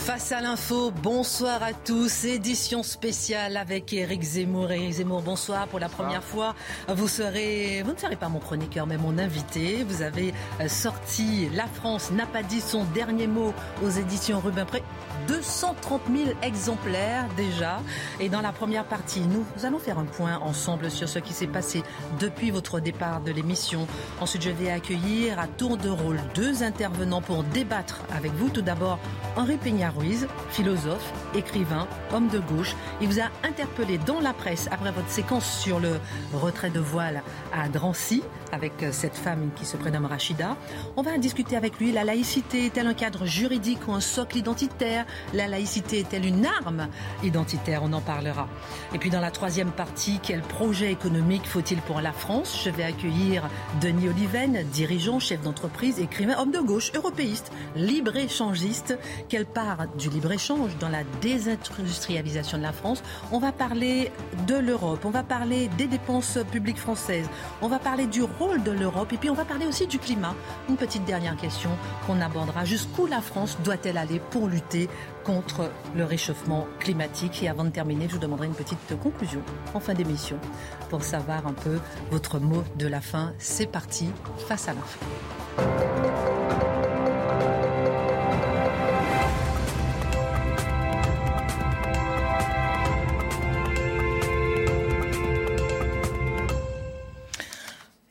Face à l'info, bonsoir à tous. Édition spéciale avec Eric Zemmour. Eric Zemmour, bonsoir. Pour la première fois, vous serez, vous ne serez pas mon chroniqueur, mais mon invité. Vous avez euh, sorti La France n'a pas dit son dernier mot aux éditions Rubin Pré. 230 000 exemplaires déjà. Et dans la première partie, nous, nous allons faire un point ensemble sur ce qui s'est passé depuis votre départ de l'émission. Ensuite, je vais accueillir à tour de rôle deux intervenants pour débattre avec vous. Tout d'abord, Henri Philosophe, écrivain, homme de gauche. Il vous a interpellé dans la presse après votre séquence sur le retrait de voile à Drancy avec cette femme qui se prénomme Rachida. On va discuter avec lui. La laïcité est-elle un cadre juridique ou un socle identitaire? La laïcité est-elle une arme identitaire? On en parlera. Et puis dans la troisième partie, quel projet économique faut-il pour la France? Je vais accueillir Denis Oliven, dirigeant, chef d'entreprise, écrivain, homme de gauche, européiste, libre-échangiste. Quelle part du libre-échange dans la désindustrialisation de la France? On va parler de l'Europe, on va parler des dépenses publiques françaises, on va parler du rôle de l'Europe et puis on va parler aussi du climat. Une petite dernière question qu'on abordera. Jusqu'où la France doit-elle aller pour lutter contre le réchauffement climatique? Et avant de terminer, je vous demanderai une petite conclusion en fin d'émission pour savoir un peu votre mot de la fin. C'est parti, face à l'info.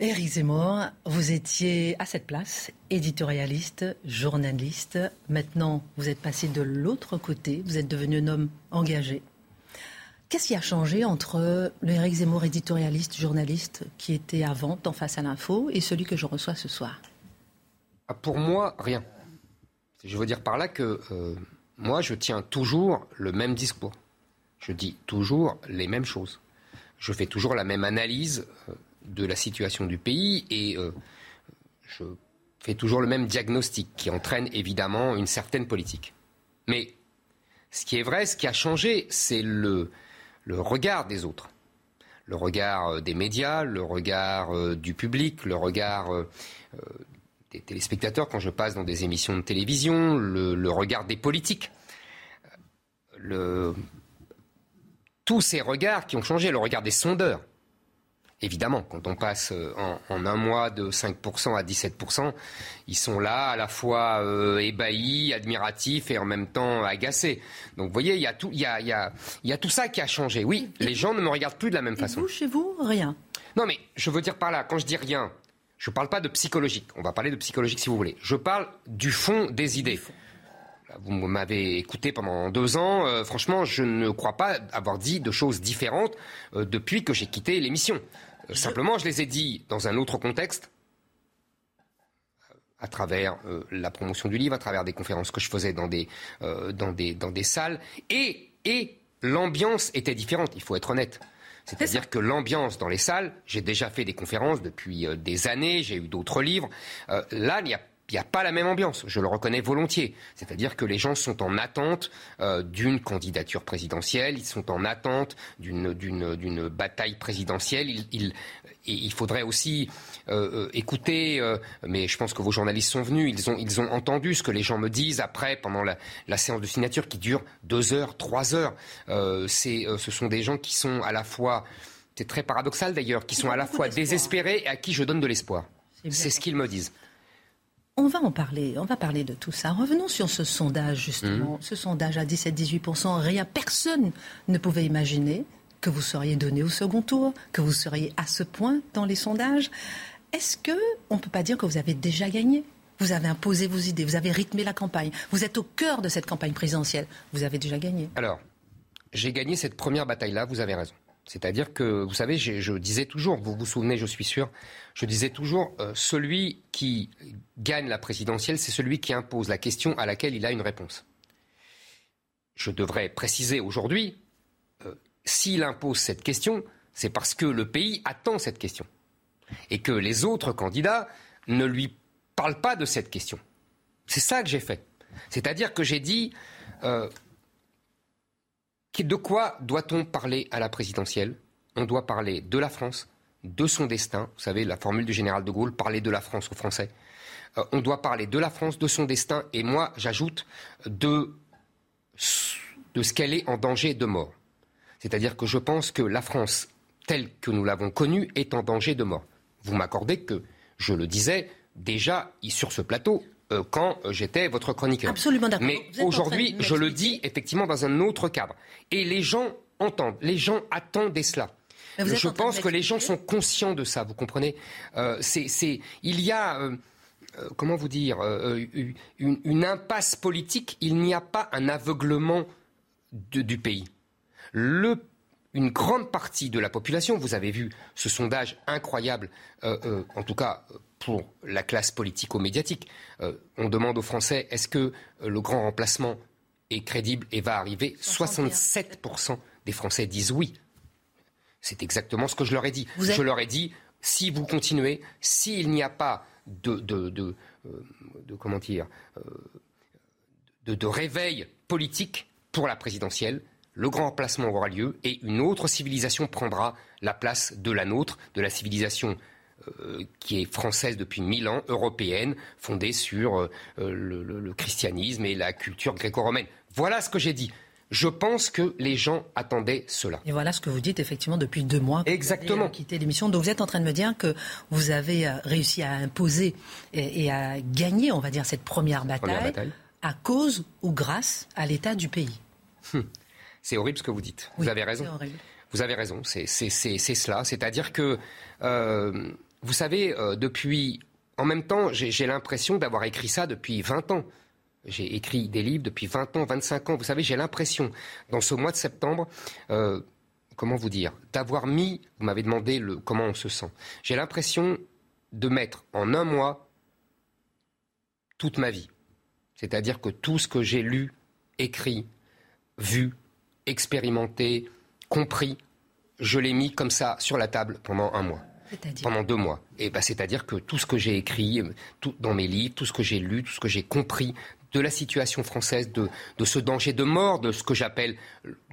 Éric Zemmour, vous étiez à cette place, éditorialiste, journaliste. Maintenant, vous êtes passé de l'autre côté, vous êtes devenu un homme engagé. Qu'est-ce qui a changé entre le Éric Zemmour éditorialiste, journaliste, qui était avant, en face à l'info, et celui que je reçois ce soir? Ah, Pour moi, rien. Je veux dire par là que euh, moi, je tiens toujours le même discours. Je dis toujours les mêmes choses. Je fais toujours la même analyse euh, de la situation du pays et euh, je fais toujours le même diagnostic qui entraîne évidemment une certaine politique. Mais ce qui est vrai, ce qui a changé, c'est le, regard des autres. Le regard euh, des médias, le regard euh, du public, le regard des téléspectateurs quand je passe dans des émissions de télévision, le, regard des politiques. Tous ces regards qui ont changé, le regard des sondeurs. Évidemment, quand on passe euh, en, en un mois de 5% à 17%, ils sont là à la fois euh, ébahis, admiratifs et en même temps agacés. Donc vous voyez, il y, a tout, il, y a, il, y a, il y a tout ça qui a changé. Oui, les gens ne me regardent plus de la même Et façon. vous, chez vous, rien? Non, mais je veux dire par là, quand je dis rien, je ne parle pas de psychologique. On va parler de psychologique si vous voulez. Je parle du fond des idées. Vous m'avez écouté pendant deux ans. euh, franchement, je ne crois pas avoir dit de choses différentes euh, depuis que j'ai quitté l'émission. Euh, Simplement, je les ai dit dans un autre contexte, à travers euh, la promotion du livre, à travers des conférences que je faisais dans des, euh, dans des, dans des salles. Et, et l'ambiance était différente, il faut être honnête. C'est-à-dire que l'ambiance dans les salles, j'ai déjà fait des conférences depuis euh, des années, j'ai eu d'autres livres. Là, il n'y a il n'y a pas la même ambiance, je le reconnais volontiers. C'est-à-dire que les gens sont en attente euh, d'une candidature présidentielle, ils sont en attente d'une, bataille présidentielle. Il, il, et il faudrait aussi euh, euh, écouter, euh, mais je pense que vos journalistes sont venus, ils ont, ils ont entendu ce que les gens me disent après, pendant la, la séance de signature qui dure deux heures, trois heures. Euh, euh, ce sont des gens qui sont à la fois, c'est très paradoxal d'ailleurs, qui sont à la fois désespérés et à qui je donne de l'espoir. C'est ce qu'ils me disent. On va en parler, on va parler de tout ça. Revenons sur ce sondage, justement. Ce sondage à 17-18%, rien, personne ne pouvait imaginer que vous seriez donné au second tour, que vous seriez à ce point dans les sondages. Est-ce que on ne peut pas dire que vous avez déjà gagné? Vous avez imposé vos idées, vous avez rythmé la campagne, vous êtes au cœur de cette campagne présidentielle. Vous avez déjà gagné. Alors, j'ai gagné cette première bataille-là, vous avez raison. C'est-à-dire que, vous savez, je, disais toujours, vous vous souvenez, je suis sûr, je disais toujours, euh, celui qui gagne la présidentielle, c'est celui qui impose la question à laquelle il a une réponse. Je devrais préciser aujourd'hui, euh, s'il impose cette question, c'est parce que le pays attend cette question. Et que les autres candidats ne lui parlent pas de cette question. C'est ça que j'ai fait. C'est-à-dire que j'ai dit, euh, de quoi doit-on parler à la présidentielle? On doit parler de la France, de son destin. Vous savez, la formule du général de Gaulle, parler de la France aux Français. Euh, on doit parler de la France, de son destin, et moi, j'ajoute, de, de ce qu'elle est en danger de mort. C'est-à-dire que je pense que la France, telle que nous l'avons connue, est en danger de mort. Vous m'accordez que, je le disais déjà sur ce plateau, euh, quand euh, j'étais votre chroniqueur. Absolument d'accord. Mais aujourd'hui, je le dis effectivement dans un autre cadre. Et les gens entendent, les gens attendent cela. Je pense que les gens sont conscients de ça, vous comprenez euh, c'est, Il y a, comment vous dire, une, impasse politique, il n'y a pas un aveuglement du pays. une grande partie de la population, vous avez vu ce sondage incroyable, en tout cas pour la classe politico-médiatique. Euh, on demande aux Français est-ce que euh, le grand remplacement est crédible et va arriver? 67% des Français disent oui. C'est exactement ce que je leur ai dit. Je leur ai dit si vous continuez, s'il n'y a pas de, de, de, euh, comment dire, de, réveil politique pour la présidentielle, le grand remplacement aura lieu et une autre civilisation prendra la place de la nôtre, de la civilisation qui est française depuis mille ans, européenne, fondée sur euh, le, christianisme et la culture gréco-romaine. Voilà ce que j'ai dit. Je pense que les gens attendaient cela. Et voilà ce que vous dites effectivement depuis deux mois. Exactement. Vous avez quitté l'émission. Donc vous êtes en train de me dire que vous avez euh, réussi à imposer et, à gagner, on va dire, cette première bataille, à cause ou grâce à l'état du pays. Hum. C'est horrible ce que vous dites. vous avez raison. Vous avez raison. C'est cela. C'est-à-dire que vous savez, euh, depuis. En même temps, j'ai l'impression d'avoir écrit ça depuis 20 ans. J'ai écrit des livres depuis 20 ans, 25 ans. Vous savez, j'ai l'impression, dans ce mois de septembre, euh, comment vous dire, d'avoir mis. Vous m'avez demandé le, comment on se sent. J'ai l'impression de mettre en un mois toute ma vie. C'est-à-dire que tout ce que j'ai lu, écrit, vu, expérimenté, compris, je l'ai mis comme ça sur la table pendant un mois pendant deux mois. Et bah, c'est-à-dire que tout ce que j'ai écrit, tout, dans mes livres, tout ce que j'ai lu, tout ce que j'ai compris de la situation française, de, de, ce danger de mort, de ce que j'appelle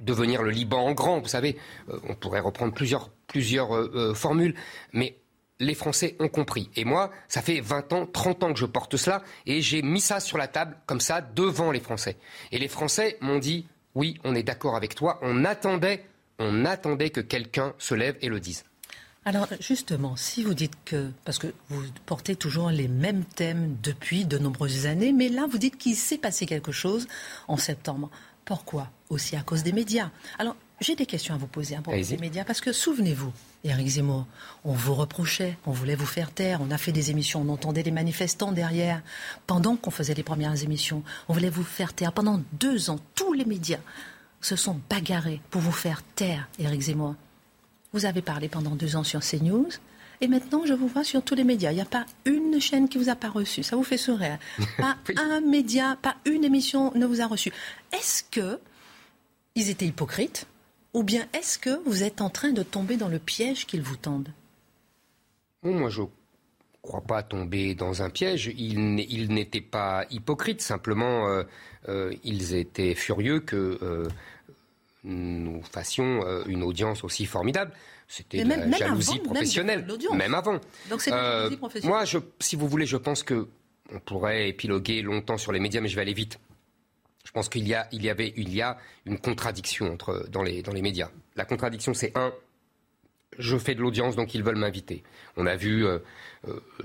devenir le Liban en grand. Vous savez, euh, on pourrait reprendre plusieurs, plusieurs euh, euh, formules, mais les Français ont compris. Et moi, ça fait 20 ans, 30 ans que je porte cela, et j'ai mis ça sur la table, comme ça, devant les Français. Et les Français m'ont dit, oui, on est d'accord avec toi, on attendait, on attendait que quelqu'un se lève et le dise. Alors justement, si vous dites que, parce que vous portez toujours les mêmes thèmes depuis de nombreuses années, mais là vous dites qu'il s'est passé quelque chose en septembre. Pourquoi Aussi à cause des médias. Alors j'ai des questions à vous poser à propos des médias, parce que souvenez-vous, Eric Zemmour, on vous reprochait, on voulait vous faire taire, on a fait des émissions, on entendait des manifestants derrière, pendant qu'on faisait les premières émissions, on voulait vous faire taire. Pendant deux ans, tous les médias se sont bagarrés pour vous faire taire, Eric Zemmour. Vous avez parlé pendant deux ans sur CNews. Et maintenant, je vous vois sur tous les médias. Il n'y a pas une chaîne qui vous a pas reçu. Ça vous fait sourire. Pas un média, pas une émission ne vous a reçu. Est-ce que ils étaient hypocrites ou bien est-ce que vous êtes en train de tomber dans le piège qu'ils vous tendent? Moi, je ne crois pas tomber dans un piège. Ils n'étaient pas hypocrites. Simplement, euh, euh, ils étaient furieux que euh, nous fassions euh, une audience aussi formidable. C'était de la jalousie professionnelle, même, avant. Donc c'est euh, jalousie professionnelle. Moi, je, si vous voulez, je pense que on pourrait épiloguer longtemps sur les médias, mais je vais aller vite. Je pense qu'il y a, il y avait, il y a une contradiction entre dans les dans les médias. La contradiction, c'est un, je fais de l'audience, donc ils veulent m'inviter. On a vu euh,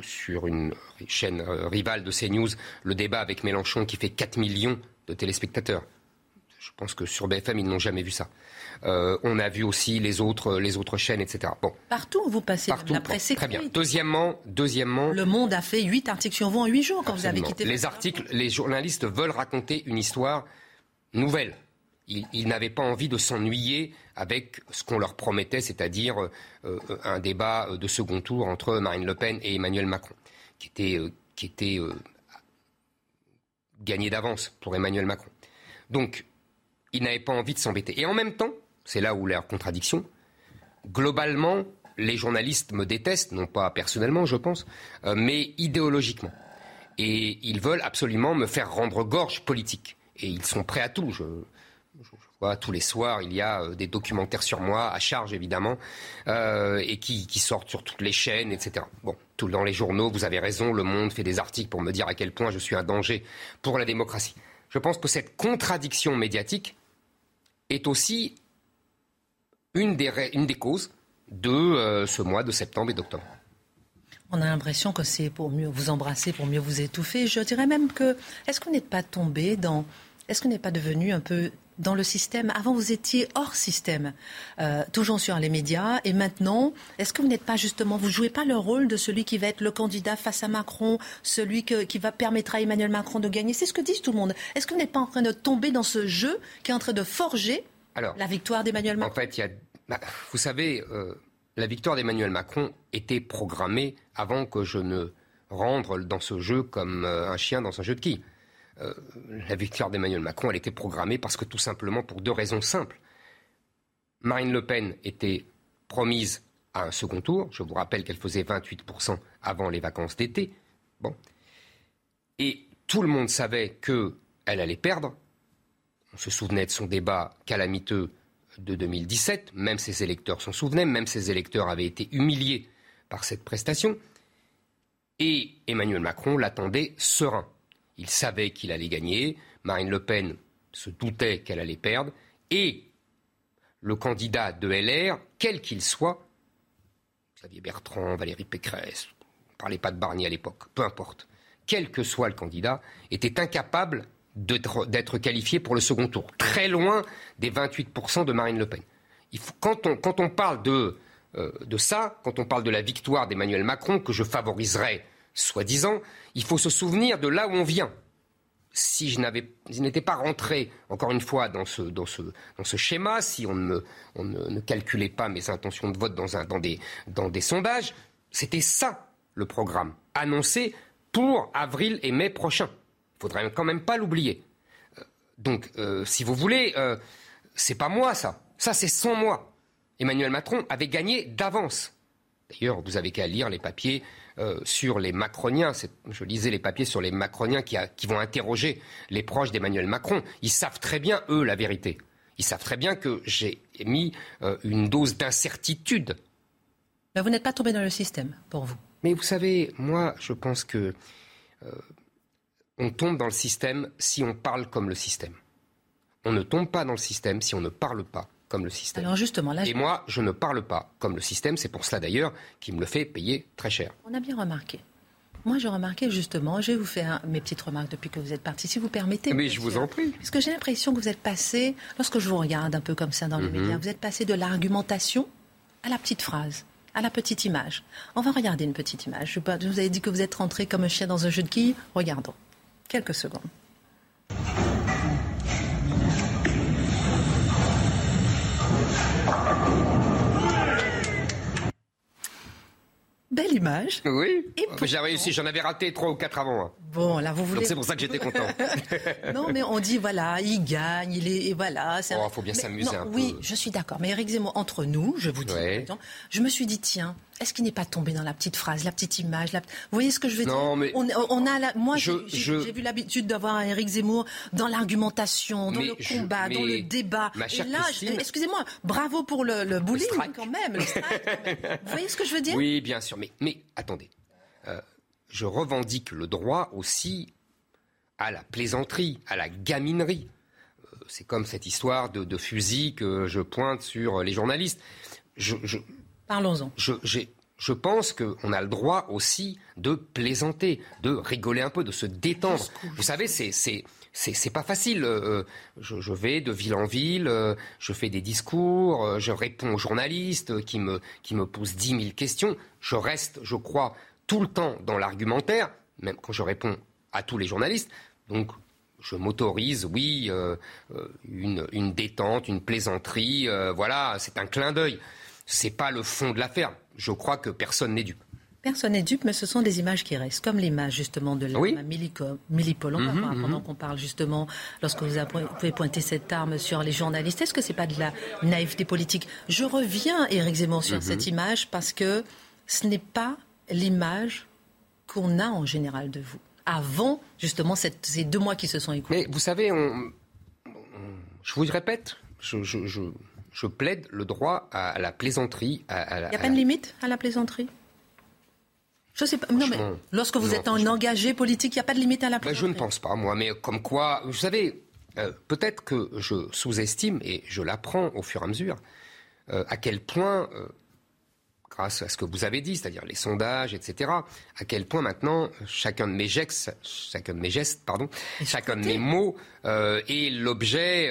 sur une chaîne rivale de CNews le débat avec Mélenchon qui fait 4 millions de téléspectateurs. Je pense que sur BFM, ils n'ont jamais vu ça. Euh, on a vu aussi les autres, les autres chaînes, etc. Bon. Partout où vous passez, Partout, la presse Très bien. Deuxièmement, deuxièmement. Le Monde a fait huit articles sur vous en huit jours quand vous avez quitté. Les articles, les journalistes veulent raconter une histoire nouvelle. ils, n'avaient pas envie de s'ennuyer avec ce qu'on leur promettait, c'est-à-dire euh, un débat de second tour entre Marine Le Pen et Emmanuel Macron, qui était, qui était gagné d'avance pour Emmanuel Macron. Donc, ils n'avaient pas envie de s'embêter. Et en même temps, c'est là où leur contradiction, globalement, les journalistes me détestent, non pas personnellement, je pense, mais idéologiquement. Et ils veulent absolument me faire rendre gorge politique. Et ils sont prêts à tout. Je, vois tous les soirs, il y a euh, des documentaires sur moi, à charge évidemment, euh, et qui, sortent sur toutes les chaînes, etc. Bon, tout dans les journaux, vous avez raison, Le Monde fait des articles pour me dire à quel point je suis un danger pour la démocratie. Je pense que cette contradiction médiatique est aussi une des, causes de euh, ce mois de septembre et d'octobre. On a l'impression que c'est pour mieux vous embrasser, pour mieux vous étouffer. Je dirais même que, est-ce qu'on n'est pas tombé dans, est-ce qu'on n'est pas devenu un peu dans le système Avant, vous étiez hors système, euh, toujours sur les médias, et maintenant, est-ce que vous n'êtes pas justement, vous jouez pas le rôle de celui qui va être le candidat face à Macron, celui qui va permettre à Emmanuel Macron de gagner? C'est ce que dit tout le monde. Est-ce que vous n'êtes pas en train de tomber dans ce jeu qui est en train de forger la victoire d'Emmanuel Macron? En fait, y a, bah, vous savez. Euh, la victoire d'Emmanuel Macron était programmée avant que je ne rentre dans ce jeu comme euh, un chien dans un jeu de qui? Euh, la victoire d'Emmanuel Macron, elle était programmée parce que tout simplement pour deux raisons simples. Marine Le Pen était promise à un second tour. Je vous rappelle qu'elle faisait 28% avant les vacances d'été. Bon. Et tout le monde savait qu'elle allait perdre. On se souvenait de son débat calamiteux de 2017, même ses électeurs s'en souvenaient, même ses électeurs avaient été humiliés par cette prestation. Et Emmanuel Macron l'attendait serein. Il savait qu'il allait gagner, Marine Le Pen se doutait qu'elle allait perdre, et le candidat de LR, quel qu'il soit, Xavier Bertrand, Valérie Pécresse, on ne parlait pas de Barnier à l'époque, peu importe, quel que soit le candidat, était incapable d'être qualifié pour le second tour, très loin des 28% de Marine Le Pen. quand, on, parle de, euh, de ça, quand on parle de la victoire d'Emmanuel Macron, que je favoriserais, soi-disant, il faut se souvenir de là où on vient. Si je n'étais pas rentré, encore une fois, dans ce, schéma, si on, ne, calculait pas mes intentions de vote dans, un, des, sondages, c'était ça le programme annoncé pour avril et mai prochains faudrait quand même pas l'oublier. Euh, donc, euh, si vous voulez, euh, c'est pas moi ça. Ça, c'est sans moi. Emmanuel Macron avait gagné d'avance. D'ailleurs, vous avez qu'à lire les papiers sur les Macroniens. Je lisais les papiers sur les Macroniens qui, qui vont interroger les proches d'Emmanuel Macron. Ils savent très bien, eux, la vérité. Ils savent très bien que j'ai mis une dose d'incertitude. Mais vous n'êtes pas tombé dans le système, pour vous. Mais vous savez, moi, je pense que on tombe dans le système si on parle comme le système. On ne tombe pas dans le système si on ne parle pas comme le système. Alors justement, Et moi, je ne parle pas comme le système. C'est pour cela d'ailleurs qu'il me le fait payer très cher. On a bien remarqué. Moi, j'ai remarqué justement, je vais vous faire mes petites remarques depuis que vous êtes parti, si vous permettez. Mais je vous en prie. Parce que j'ai l'impression que vous êtes passé, lorsque je vous regarde un peu comme ça dans les mhm. médias, vous êtes passé de l'argumentation à la petite phrase, à la petite image. On va regarder une petite image. Je vous avais dit que vous êtes rentré comme un chien dans un jeu de quilles. Regardons. Quelques secondes. Belle image. Oui. J'ai réussi, j'en avais raté trois ou quatre avant. Hein. Bon, là, vous voulez. c'est pour ça que j'étais content. non, mais on dit, voilà, il gagne, il est. Et voilà. Il oh, faut bien s'amuser un peu. Oui, je suis d'accord. Mais Eric Zemmour, entre nous, je vous dis, je me suis dit, tiens, est-ce qu'il n'est pas tombé dans la petite phrase, la petite image Vous voyez ce que je veux non, dire mais on, a la... Moi, j'ai vu l'habitude d'avoir Eric Zemmour dans l'argumentation, dans le combat, dans le débat. Et là, excusez-moi, bravo pour le, le bullying quand même, Vous voyez ce que je veux dire Oui, bien sûr. Mais, mais attendez. Euh, je revendique le droit aussi à la plaisanterie, à la gaminerie. Euh, c'est comme cette histoire de, fusil que je pointe sur les journalistes. Je, Parlons-en. Je, pense qu'on a le droit aussi de plaisanter, de rigoler un peu, de se détendre. Vous savez, c'est c'est pas facile. Euh, je, vais de ville en ville, euh, je fais des discours, je réponds aux journalistes qui me, qui me posent dix mille questions. Je reste, je crois, tout le temps dans l'argumentaire, même quand je réponds à tous les journalistes. Donc, je m'autorise, oui, une, une, détente, une plaisanterie. voilà, c'est un clin d'œil. C'est pas le fond de l'affaire. Je crois que personne n'est dupe. Personne n'est dupe, mais ce sont des images qui restent, comme l'image justement de l'arme à Millipol. Mhm, mhm. pendant qu'on parle justement, lorsque vous pouvez pointer cette arme sur les journalistes, est-ce que c'est pas de la naïveté politique? Je reviens, Éric Zemmour, sur mhm. cette image parce que ce n'est pas l'image qu'on a en général de vous. Avant, justement, ces deux mois qui se sont écoulés. Mais vous savez, on, je vous répète, je, je, plaide le droit à, la plaisanterie. Il n'y a pas de limite à la plaisanterie? Je sais pas. Non, mais lorsque vous êtes en engagé politique, il n'y a pas de limite à la ben, Je ne pense pas, moi. Mais comme quoi, vous savez, euh, peut-être que je sous-estime, et je l'apprends au fur et à mesure, euh, à quel point, euh, grâce à ce que vous avez dit, c'est-à-dire les sondages, etc., à quel point maintenant chacun de mes gestes, chacun de mes gestes, pardon, chacun de mes mots est l'objet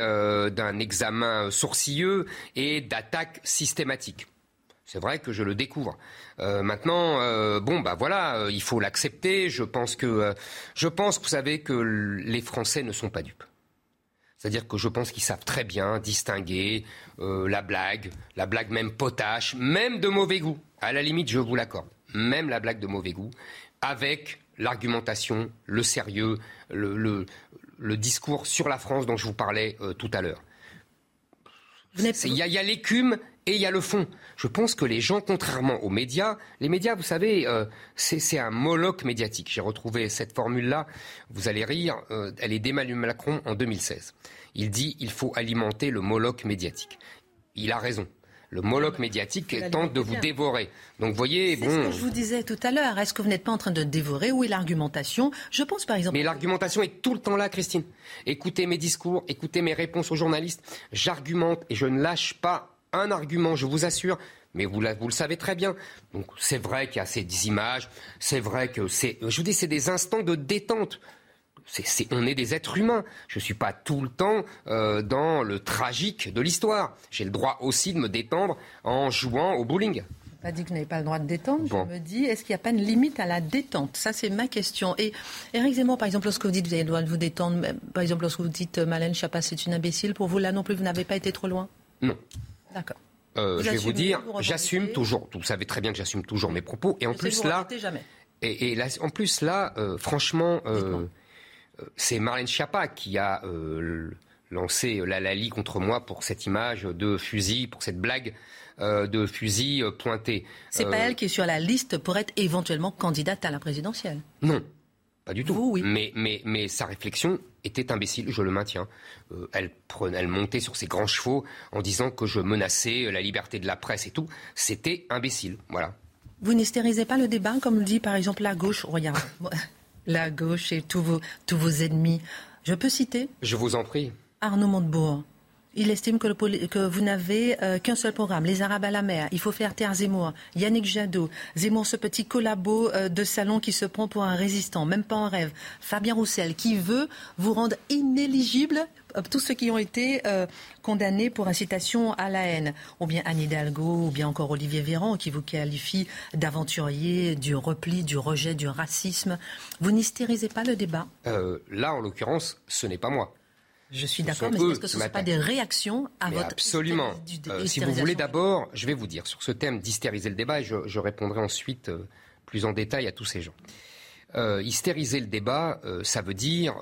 d'un examen sourcilleux et d'attaques systématiques. C'est vrai que je le découvre. Euh, maintenant, euh, bon, bah voilà, euh, il faut l'accepter. Je pense que, je pense que vous savez que les Français ne sont pas dupes. C'est-à-dire que je pense qu'ils savent très bien distinguer la blague, la blague même potache, même de mauvais goût. À la limite, je vous l'accorde. Même la blague de mauvais goût, avec l'argumentation, le sérieux, le, le, discours sur la France dont je vous parlais tout à l'heure. Il y a l'écume et il y a le fond. Je pense que les gens, contrairement aux médias, les médias, vous savez, euh, c'est un moloch médiatique. J'ai retrouvé cette formule-là, vous allez rire, euh, elle est d'Emmanuel Macron en 2016. Il dit il faut alimenter le moloch médiatique. Il a raison. Le moloch médiatique tente de vous dévorer. Donc, vous voyez, bon. C'est ce que je vous disais tout à l'heure. Est-ce que vous n'êtes pas en train de dévorer Où est l'argumentation? Je pense, par exemple. Mais l'argumentation est tout le temps là, Christine. Écoutez mes discours, écoutez mes réponses aux journalistes. J'argumente et je ne lâche pas un argument, je vous assure. Mais vous, vous le savez très bien. Donc c'est vrai qu'il y a ces images, c'est vrai que c'est, je vous dis, c'est des instants de détente. on est des êtres humains. Je ne suis pas tout le temps euh, dans le tragique de l'histoire. J'ai le droit aussi de me détendre en jouant au bowling. Pas dit que vous n'avez pas le droit de détendre. Je me dis, est-ce qu'il n'y a pas une limite à la détente? Ça, c'est ma question. Et Eric Zemmour, par exemple, lorsque vous dites que vous avez le droit de vous détendre, par exemple, lorsque vous dites euh, Malène Chapas, c'est une imbécile, pour vous, là non plus, vous n'avez pas été trop loin? Non. D'accord. Euh, je vais vous dire, j'assume toujours. Vous savez très bien que j'assume toujours mes propos. Et en plus là, Et, là, en plus là, euh, franchement, euh, c'est Marlène Schiappa qui a lancé la Lali contre moi pour cette image de fusil, pour cette blague de fusil pointé. C'est pas elle qui est sur la liste pour être éventuellement candidate à la présidentielle. Non, pas du tout. oui. Mais, mais, mais sa réflexion était imbécile, je le maintiens. Euh, elle, prenait, elle montait sur ses grands chevaux en disant que je menaçais la liberté de la presse et tout. C'était imbécile, voilà. Vous n'hystérisez pas le débat, comme le dit par exemple la gauche? Regarde, la gauche et tous vos, tous vos ennemis. Je peux citer? Je vous en prie. Arnaud Montebourg, il estime que, vous n'avez euh, qu'un seul programme, les Arabes à la mer. Il faut faire taire Zemmour. Yannick Jadot. Zemmour, ce petit collabo euh, de salon qui se prend pour un résistant, même pas en rêve. Fabien Roussel, qui veut vous rendre inéligible euh, tous ceux qui ont été condamnés pour incitation à la haine, ou bien Anne Hidalgo, ou bien encore Olivier Véran, qui vous qualifie d'aventurier, du repli, du rejet, du racisme. Vous n'hystérisez pas le débat? Là, en l'occurrence, ce n'est pas moi. Je suis d'accord, mais est-ce que ce ne sont pas des réactions à votre... Absolument. Euh, si vous voulez d'abord, je vais vous dire sur ce thème d'hystériser le débat et je, répondrai ensuite euh, plus en détail à tous ces gens. Euh, hystériser le débat, ça veut dire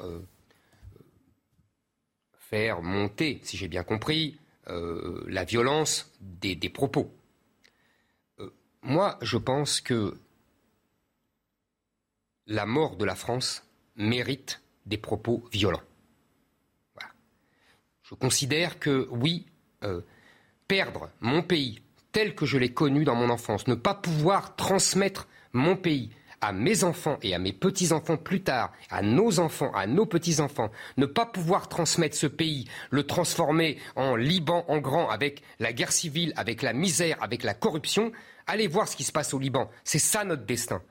faire monter, si j'ai bien compris, la violence des, des propos. moi, je pense que la mort de la France mérite des propos violents. Je considère que oui, euh, perdre mon pays tel que je l'ai connu dans mon enfance, ne pas pouvoir transmettre mon pays à mes enfants et à mes petits-enfants plus tard, à nos enfants, à nos petits-enfants, ne pas pouvoir transmettre ce pays, le transformer en Liban en grand avec la guerre civile, avec la misère, avec la corruption, allez voir ce qui se passe au Liban. C'est ça notre destin.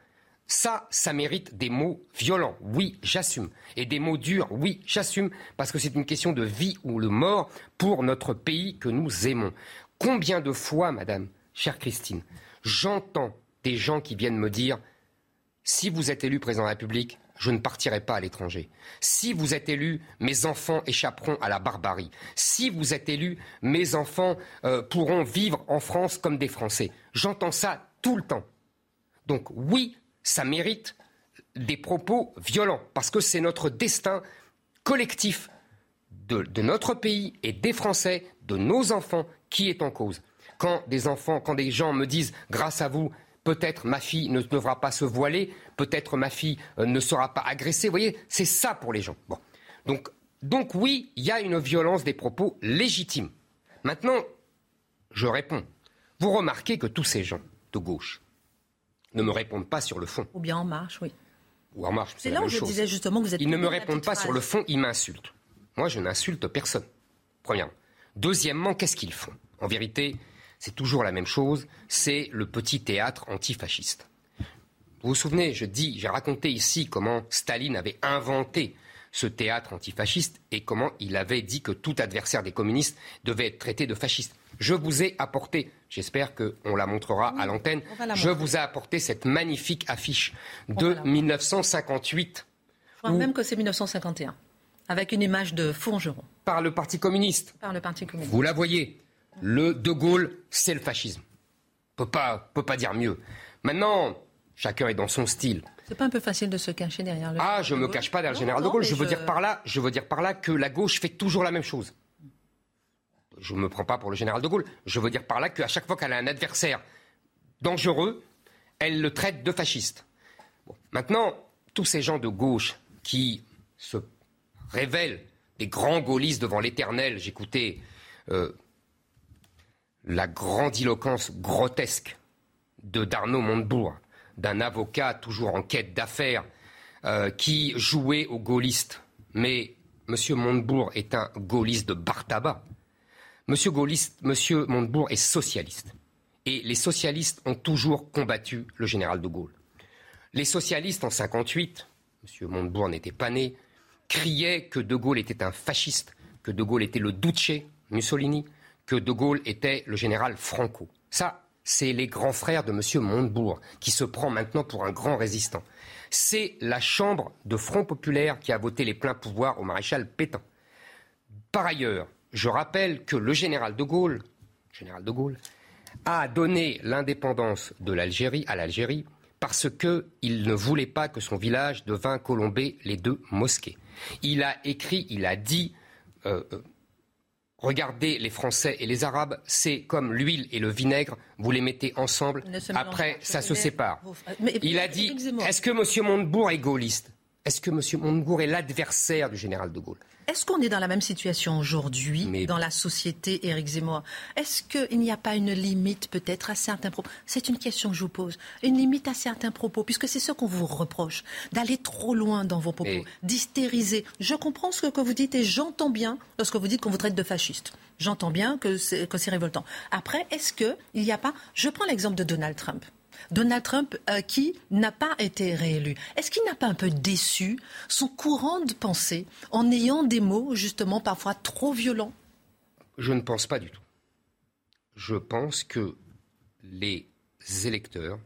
Ça, ça mérite des mots violents. Oui, j'assume. Et des mots durs. Oui, j'assume. Parce que c'est une question de vie ou de mort pour notre pays que nous aimons. Combien de fois, madame, chère Christine, j'entends des gens qui viennent me dire si vous êtes élu président de la République, je ne partirai pas à l'étranger. Si vous êtes élu, mes enfants échapperont à la barbarie. Si vous êtes élu, mes enfants euh, pourront vivre en France comme des Français. J'entends ça tout le temps. Donc oui, ça mérite des propos violents, parce que c'est notre destin collectif de, notre pays et des Français, de nos enfants, qui est en cause. Quand des enfants, quand des gens me disent, grâce à vous, peut-être ma fille ne devra pas se voiler, peut-être ma fille euh, ne sera pas agressée. Vous voyez, c'est ça pour les gens. Donc, donc oui, il y a une violence des propos légitimes. Maintenant, je réponds. Vous remarquez que tous ces gens de gauche ne me répondent pas sur le fond. Ou bien en marche, oui. Ou en marche, c'est là où je disais justement que vous êtes. Ils ne me répondent pas sur le fond, ils m'insultent. Moi, je n'insulte personne. Premièrement. Deuxièmement, qu'est-ce qu'ils font? En vérité, c'est toujours la même chose, c'est le petit théâtre antifasciste. Vous vous souvenez, je dis, j'ai raconté ici comment Staline avait inventé ce théâtre antifasciste et comment il avait dit que tout adversaire des communistes devait être traité de fasciste. Je vous ai apporté, j'espère qu'on la montrera à l'antenne, je vous ai apporté cette magnifique affiche de 1958. Je crois même que c'est 1951, avec une image de Fourgeron. Par le Parti communiste. Par le Parti communiste. Vous la voyez le De Gaulle, c'est le fascisme. On peut pas, peut pas dire mieux. Maintenant, chacun est dans son style. C'est pas un peu facile de se cacher derrière le. Ah, je me cache pas derrière le général de Gaulle. Je veux dire par là, je veux dire par là que la gauche fait toujours la même chose. Je ne me prends pas pour le général de Gaulle. Je veux dire par là qu'à chaque fois qu'elle a un adversaire dangereux, elle le traite de fasciste. Maintenant, tous ces gens de gauche qui se révèlent des grands gaullistes devant l'éternel, j'écoutais euh, la grandiloquence grotesque de Darnaud Montebourg, d'un avocat toujours en quête d'affaires, euh, qui jouait aux gaullistes. Mais M. Montebourg est un gaulliste de bar Monsieur Montebourg est socialiste. Et les socialistes ont toujours combattu le général de Gaulle. Les socialistes en 58, M. Montebourg n'était pas né, criaient que de Gaulle était un fasciste, que de Gaulle était le Duce, Mussolini, que De Gaulle était le général Franco. Ça, c'est les grands frères de M. Montebourg, qui se prend maintenant pour un grand résistant. C'est la Chambre de Front Populaire qui a voté les pleins pouvoirs au maréchal Pétain. Par ailleurs, je rappelle que le général de Gaulle, général de Gaulle a donné l'indépendance de l'Algérie à l'Algérie parce qu'il ne voulait pas que son village devint colombé les deux mosquées. Il a écrit, il a dit euh, euh, Regardez les Français et les Arabes, c'est comme l'huile et le vinaigre, vous les mettez ensemble, après ça se sépare. Il a dit, est-ce que M. Montebourg est gaulliste? Est-ce que M. Montebourg est l'adversaire du général de Gaulle? Est-ce qu'on est dans la même situation aujourd'hui dans la société, Éric Zemmour? Est-ce qu'il n'y a pas une limite peut-être à certains propos? C'est une question que je vous pose. Une limite à certains propos, puisque c'est ce qu'on vous reproche, d'aller trop loin dans vos propos, d'hystériser. Je comprends ce que vous dites et j'entends bien lorsque vous dites qu'on vous traite de fasciste. J'entends bien que c'est révoltant. Après, est-ce qu'il n'y a pas... Je prends l'exemple de Donald Trump. Donald Trump euh, qui n'a pas été réélu. Est-ce qu'il n'a pas un peu déçu son courant de pensée en ayant des mots justement parfois trop violents? Je ne pense pas du tout. Je pense que les électeurs,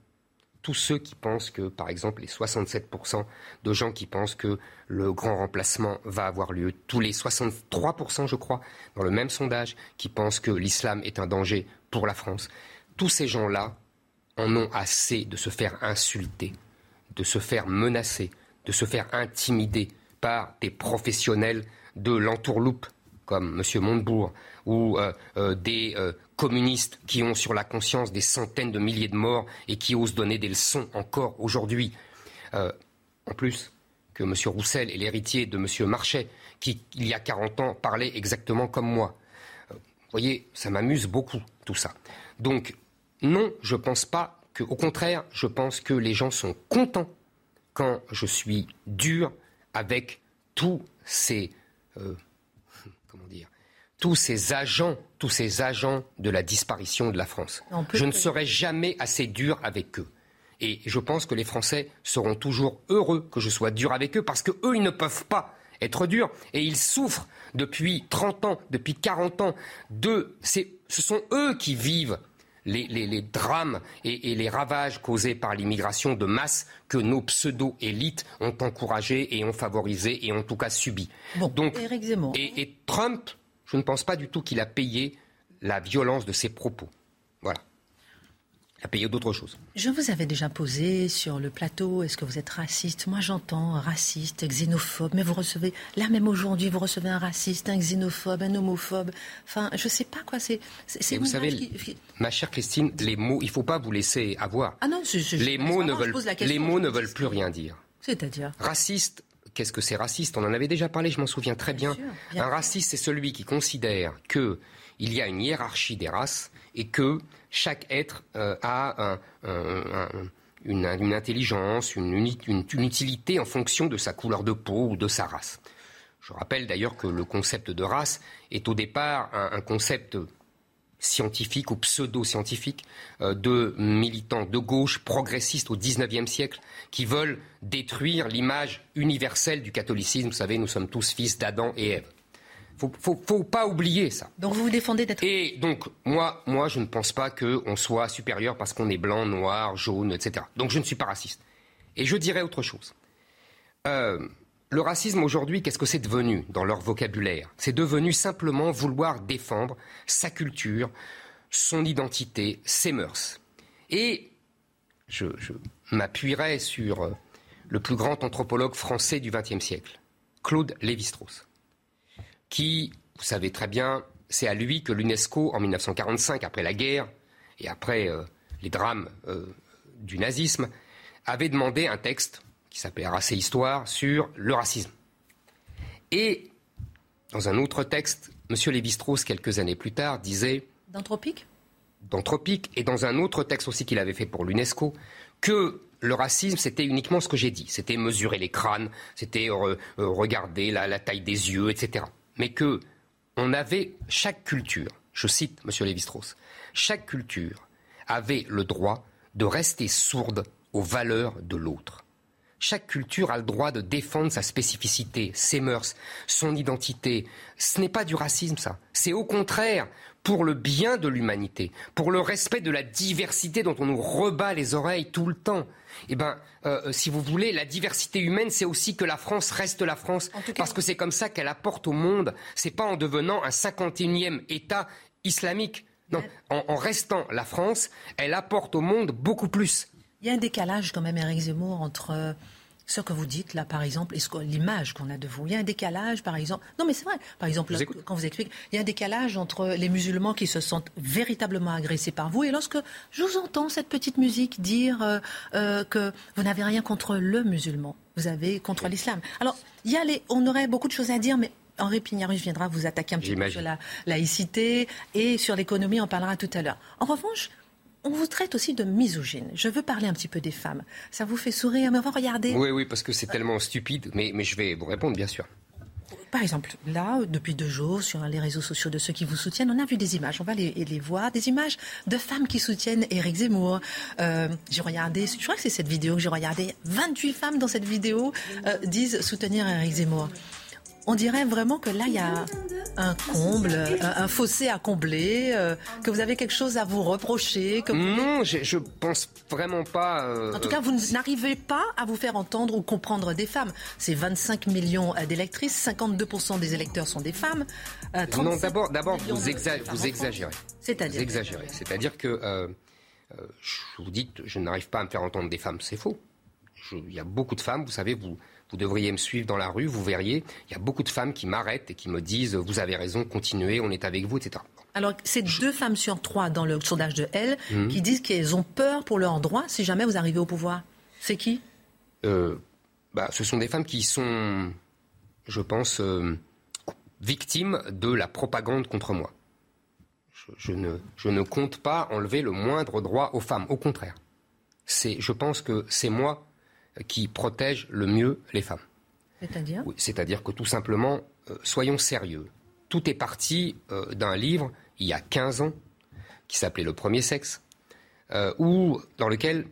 tous ceux qui pensent que, par exemple, les 67% de gens qui pensent que le grand remplacement va avoir lieu, tous les 63%, je crois, dans le même sondage, qui pensent que l'islam est un danger pour la France, tous ces gens-là en ont assez de se faire insulter, de se faire menacer, de se faire intimider par des professionnels de l'entourloupe comme M. Montebourg ou euh, euh, des euh, communistes qui ont sur la conscience des centaines de milliers de morts et qui osent donner des leçons encore aujourd'hui. en plus que M. Roussel est l'héritier de M. Marchais, qui, il y a 40 ans, parlait exactement comme moi. Vous voyez, ça m'amuse beaucoup, tout ça. Donc, non, je ne pense pas que, au contraire, je pense que les gens sont contents quand je suis dur avec tous ces, euh, comment dire, tous ces agents, tous ces agents de la disparition de la France. Je ne serai jamais assez dur avec eux. Et je pense que les Français seront toujours heureux que je sois dur avec eux parce qu'eux, ils ne peuvent pas être durs. Et ils souffrent depuis 30 ans, depuis 40 ans. De, ce sont eux qui vivent les, drames et, les ravages causés par l'immigration de masse que nos pseudo-élites ont encouragés et ont favorisé et en tout cas subi. Donc, Zemmour. et Trump, je ne pense pas du tout qu'il a payé la violence de ses propos. Voilà à payer d'autres choses. Je vous avais déjà posé sur le plateau, est-ce que vous êtes raciste? Moi j'entends raciste, xénophobe, mais vous recevez, là même aujourd'hui, vous recevez un raciste, un xénophobe, un homophobe. Enfin, je ne sais pas quoi, c'est... Vous savez, ma chère Christine, les mots, il ne faut pas vous laisser avoir. Ah non, les mots ne veulent, les mots ne veulent plus rien dire. C'est-à-dire? Raciste, qu'est-ce que c'est raciste? On en avait déjà parlé, je m'en souviens très bien. un raciste, c'est celui qui considère qu'il y a une hiérarchie des races et que chaque être euh, a une, intelligence, une, utilité en fonction de sa couleur de peau ou de sa race. Je rappelle d'ailleurs que le concept de race est au départ un, concept scientifique ou pseudo-scientifique euh, de militants de gauche progressistes au XIXe siècle qui veulent détruire l'image universelle du catholicisme. Vous savez, nous sommes tous fils d'Adam et Ève. Faut, faut, pas oublier ça. Donc vous vous défendez d'être. Et donc moi, moi, je ne pense pas qu'on soit supérieur parce qu'on est blanc, noir, jaune, etc. Donc je ne suis pas raciste. Et je dirais autre chose. Euh, le racisme aujourd'hui, qu'est-ce que c'est devenu dans leur vocabulaire? C'est devenu simplement vouloir défendre sa culture, son identité, ses mœurs. Et je, je m'appuierai sur euh, le plus grand anthropologue français du XXe siècle, Claude Lévi-Strauss qui, vous savez très bien, c'est à lui que l'UNESCO, en 1945, après la guerre et après euh, les drames euh, du nazisme, avait demandé un texte qui s'appelait Race et Histoire sur le racisme. Et dans un autre texte, M. Lévi-Strauss, quelques années plus tard, disait. D'anthropique? D'anthropique, et dans un autre texte aussi qu'il avait fait pour l'UNESCO, que le racisme, c'était uniquement ce que j'ai dit. C'était mesurer les crânes, c'était euh, regarder la, taille des yeux, etc mais que on avait chaque culture, je cite M. Lévi-Strauss, chaque culture avait le droit de rester sourde aux valeurs de l'autre. Chaque culture a le droit de défendre sa spécificité, ses mœurs, son identité. Ce n'est pas du racisme, ça. C'est au contraire pour le bien de l'humanité, pour le respect de la diversité dont on nous rebat les oreilles tout le temps. Eh bien, euh, si vous voulez, la diversité humaine, c'est aussi que la France reste la France, parce que c'est comme ça qu'elle apporte au monde. C'est pas en devenant un 51e État islamique. Non, en, restant la France, elle apporte au monde beaucoup plus. Il y a un décalage quand même, Eric Zemmour, entre ce que vous dites là, par exemple, l'image qu'on a de vous. Il y a un décalage, par exemple. Non, mais c'est vrai. Par exemple, quand vous expliquez, il y a un décalage entre les musulmans qui se sentent véritablement agressés par vous et lorsque je vous entends cette petite musique dire euh, euh, que vous n'avez rien contre le musulman, vous avez contre l'islam. Alors, il y a les, on aurait beaucoup de choses à dire, mais Henri Pignarus viendra vous attaquer un petit peu sur la laïcité et sur l'économie, on parlera tout à l'heure. En revanche, on vous traite aussi de misogyne. Je veux parler un petit peu des femmes. Ça vous fait sourire, mais on va regarder. Oui, oui, parce que c'est tellement stupide, mais, mais je vais vous répondre, bien sûr. Par exemple, là, depuis deux jours, sur les réseaux sociaux de ceux qui vous soutiennent, on a vu des images, on va les, les voir, des images de femmes qui soutiennent Éric Zemmour. Euh, j'ai regardé, je crois que c'est cette vidéo que j'ai regardée, 28 femmes dans cette vidéo euh, disent soutenir Éric Zemmour on dirait vraiment que là, il y a un comble, un, fossé à combler, euh, que vous avez quelque chose à vous reprocher. Que Non, je, ne pense vraiment pas. Euh, en tout cas, vous n'arrivez pas à vous faire entendre ou comprendre des femmes. C'est 25 millions d'électrices, 52% des électeurs sont des femmes. Euh, non, d'abord, d'abord, vous, vous exagérez. C'est-à-dire Vous exagérez. C'est-à-dire que je vous dis que je n'arrive pas à me faire entendre des femmes, c'est faux. il y a beaucoup de femmes, vous savez, vous vous devriez me suivre dans la rue, vous verriez, il y a beaucoup de femmes qui m'arrêtent et qui me disent Vous avez raison, continuez, on est avec vous, etc. Alors, c'est deux femmes sur trois dans le sondage de Elle mhm. qui disent qu'elles ont peur pour leurs droits si jamais vous arrivez au pouvoir. C'est qui? Euh, bah, Ce sont des femmes qui sont, je pense, euh, victimes de la propagande contre moi. Je, ne, je ne compte pas enlever le moindre droit aux femmes, au contraire. C'est, je pense que c'est moi qui protège le mieux les femmes. C'est-à-dire C'est-à-dire que tout simplement, euh, soyons sérieux. Tout est parti euh, d'un livre, il y a 15 ans, qui s'appelait Le premier sexe, euh, où, dans lequel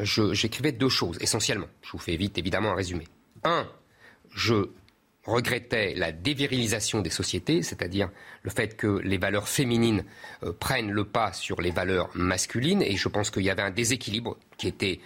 j'écrivais deux choses, essentiellement. Je vous fais vite, évidemment, un résumé. Un, je regrettait la dévirilisation des sociétés, c'est-à-dire le fait que les valeurs féminines euh, prennent le pas sur les valeurs masculines, et je pense qu'il y avait un déséquilibre qui était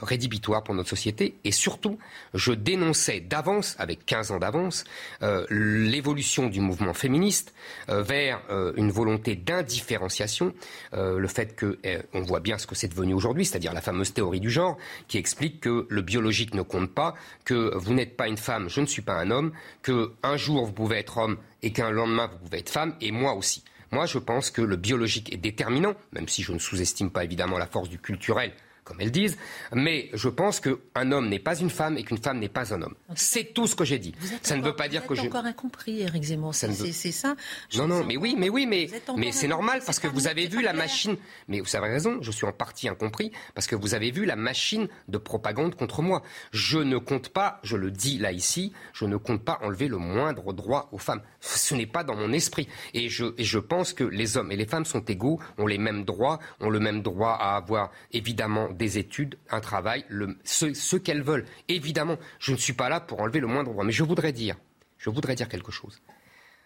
rédhibitoire pour notre société. Et surtout, je dénonçais d'avance, avec 15 ans d'avance, euh, l'évolution du mouvement féministe euh, vers une volonté d'indifférenciation. le fait que, on voit bien ce que c'est devenu aujourd'hui, c'est-à-dire la fameuse théorie du genre, qui explique que le biologique ne compte pas, que vous n'êtes pas une femme, je ne suis pas un homme, que un jour vous pouvez être homme et qu'un lendemain vous pouvez être femme, et moi aussi. Moi, je pense que le biologique est déterminant, même si je ne sous-estime pas évidemment la force du culturel comme elles disent, mais je pense qu'un homme n'est pas une femme et qu'une femme n'est pas un homme. C'est tout ce que j'ai dit. Ça ne veut pas dire que je. encore incompris, Eric Zemmour. C'est ça. non, non, mais oui, mais oui, mais, mais c'est normal parce que vous avez vu la machine. Mais vous avez raison, je suis en partie incompris parce que vous avez vu la machine de propagande contre moi. Je ne compte pas, je le dis là ici, je ne compte pas enlever le moindre droit aux femmes. Ce n'est pas dans mon esprit. Et je, et je pense que les hommes et les femmes sont égaux, ont les mêmes droits, ont le même droit à avoir évidemment des études, un travail, ce, qu'elles veulent. Évidemment, je ne suis pas là pour enlever le moindre droit, mais je voudrais dire, je voudrais dire quelque chose.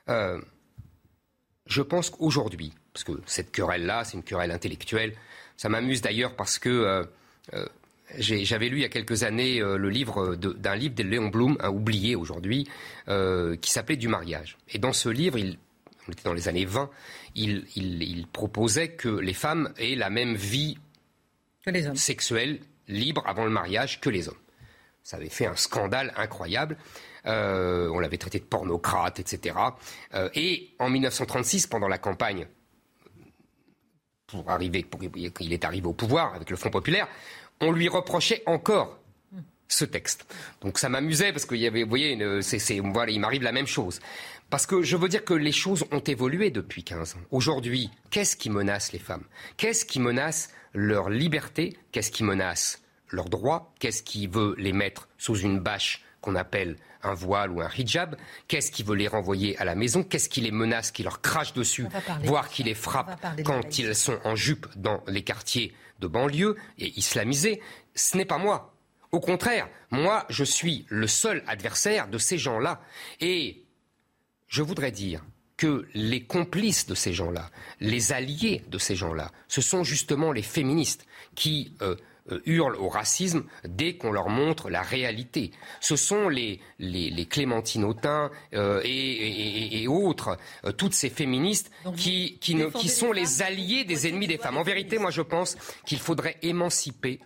Euh, je pense qu'aujourd'hui, parce que cette querelle-là, c'est une querelle intellectuelle, ça m'amuse d'ailleurs parce que euh, euh, j'avais lu il y a quelques années le livre d'un livre de Léon Blum, un oublié aujourd'hui, qui s'appelait Du mariage. Et dans ce livre, on était dans les années 20, il proposait que les femmes aient la même vie sexuels libres avant le mariage que les hommes. Ça avait fait un scandale incroyable. Euh, on l'avait traité de pornocrate, etc. Euh, et en 1936, pendant la campagne, pour arriver, pour, il est arrivé au pouvoir avec le Front populaire, on lui reprochait encore ce texte. Donc ça m'amusait parce qu'il y avait, vous voyez, il m'arrive la même chose. Parce que je veux dire que les choses ont évolué depuis 15 ans. Aujourd'hui, qu'est-ce qui menace les femmes? Qu'est-ce qui menace leur liberté, qu'est-ce qui menace leurs droits, qu'est-ce qui veut les mettre sous une bâche qu'on appelle un voile ou un hijab, qu'est-ce qui veut les renvoyer à la maison, qu'est-ce qui les menace, qui leur crache dessus, voire qui les frappe quand ils sont en jupe dans les quartiers de banlieue et islamisés? Ce n'est pas moi. Au contraire, moi, je suis le seul adversaire de ces gens-là. Et je voudrais dire que les complices de ces gens-là, les alliés de ces gens-là, ce sont justement les féministes qui euh, euh, hurlent au racisme dès qu'on leur montre la réalité. Ce sont les, les, Clémentine Autain euh, et, autres, toutes ces féministes qui, qui, qui sont les alliés des ennemis des femmes. En vérité, moi je pense qu'il faudrait émanciper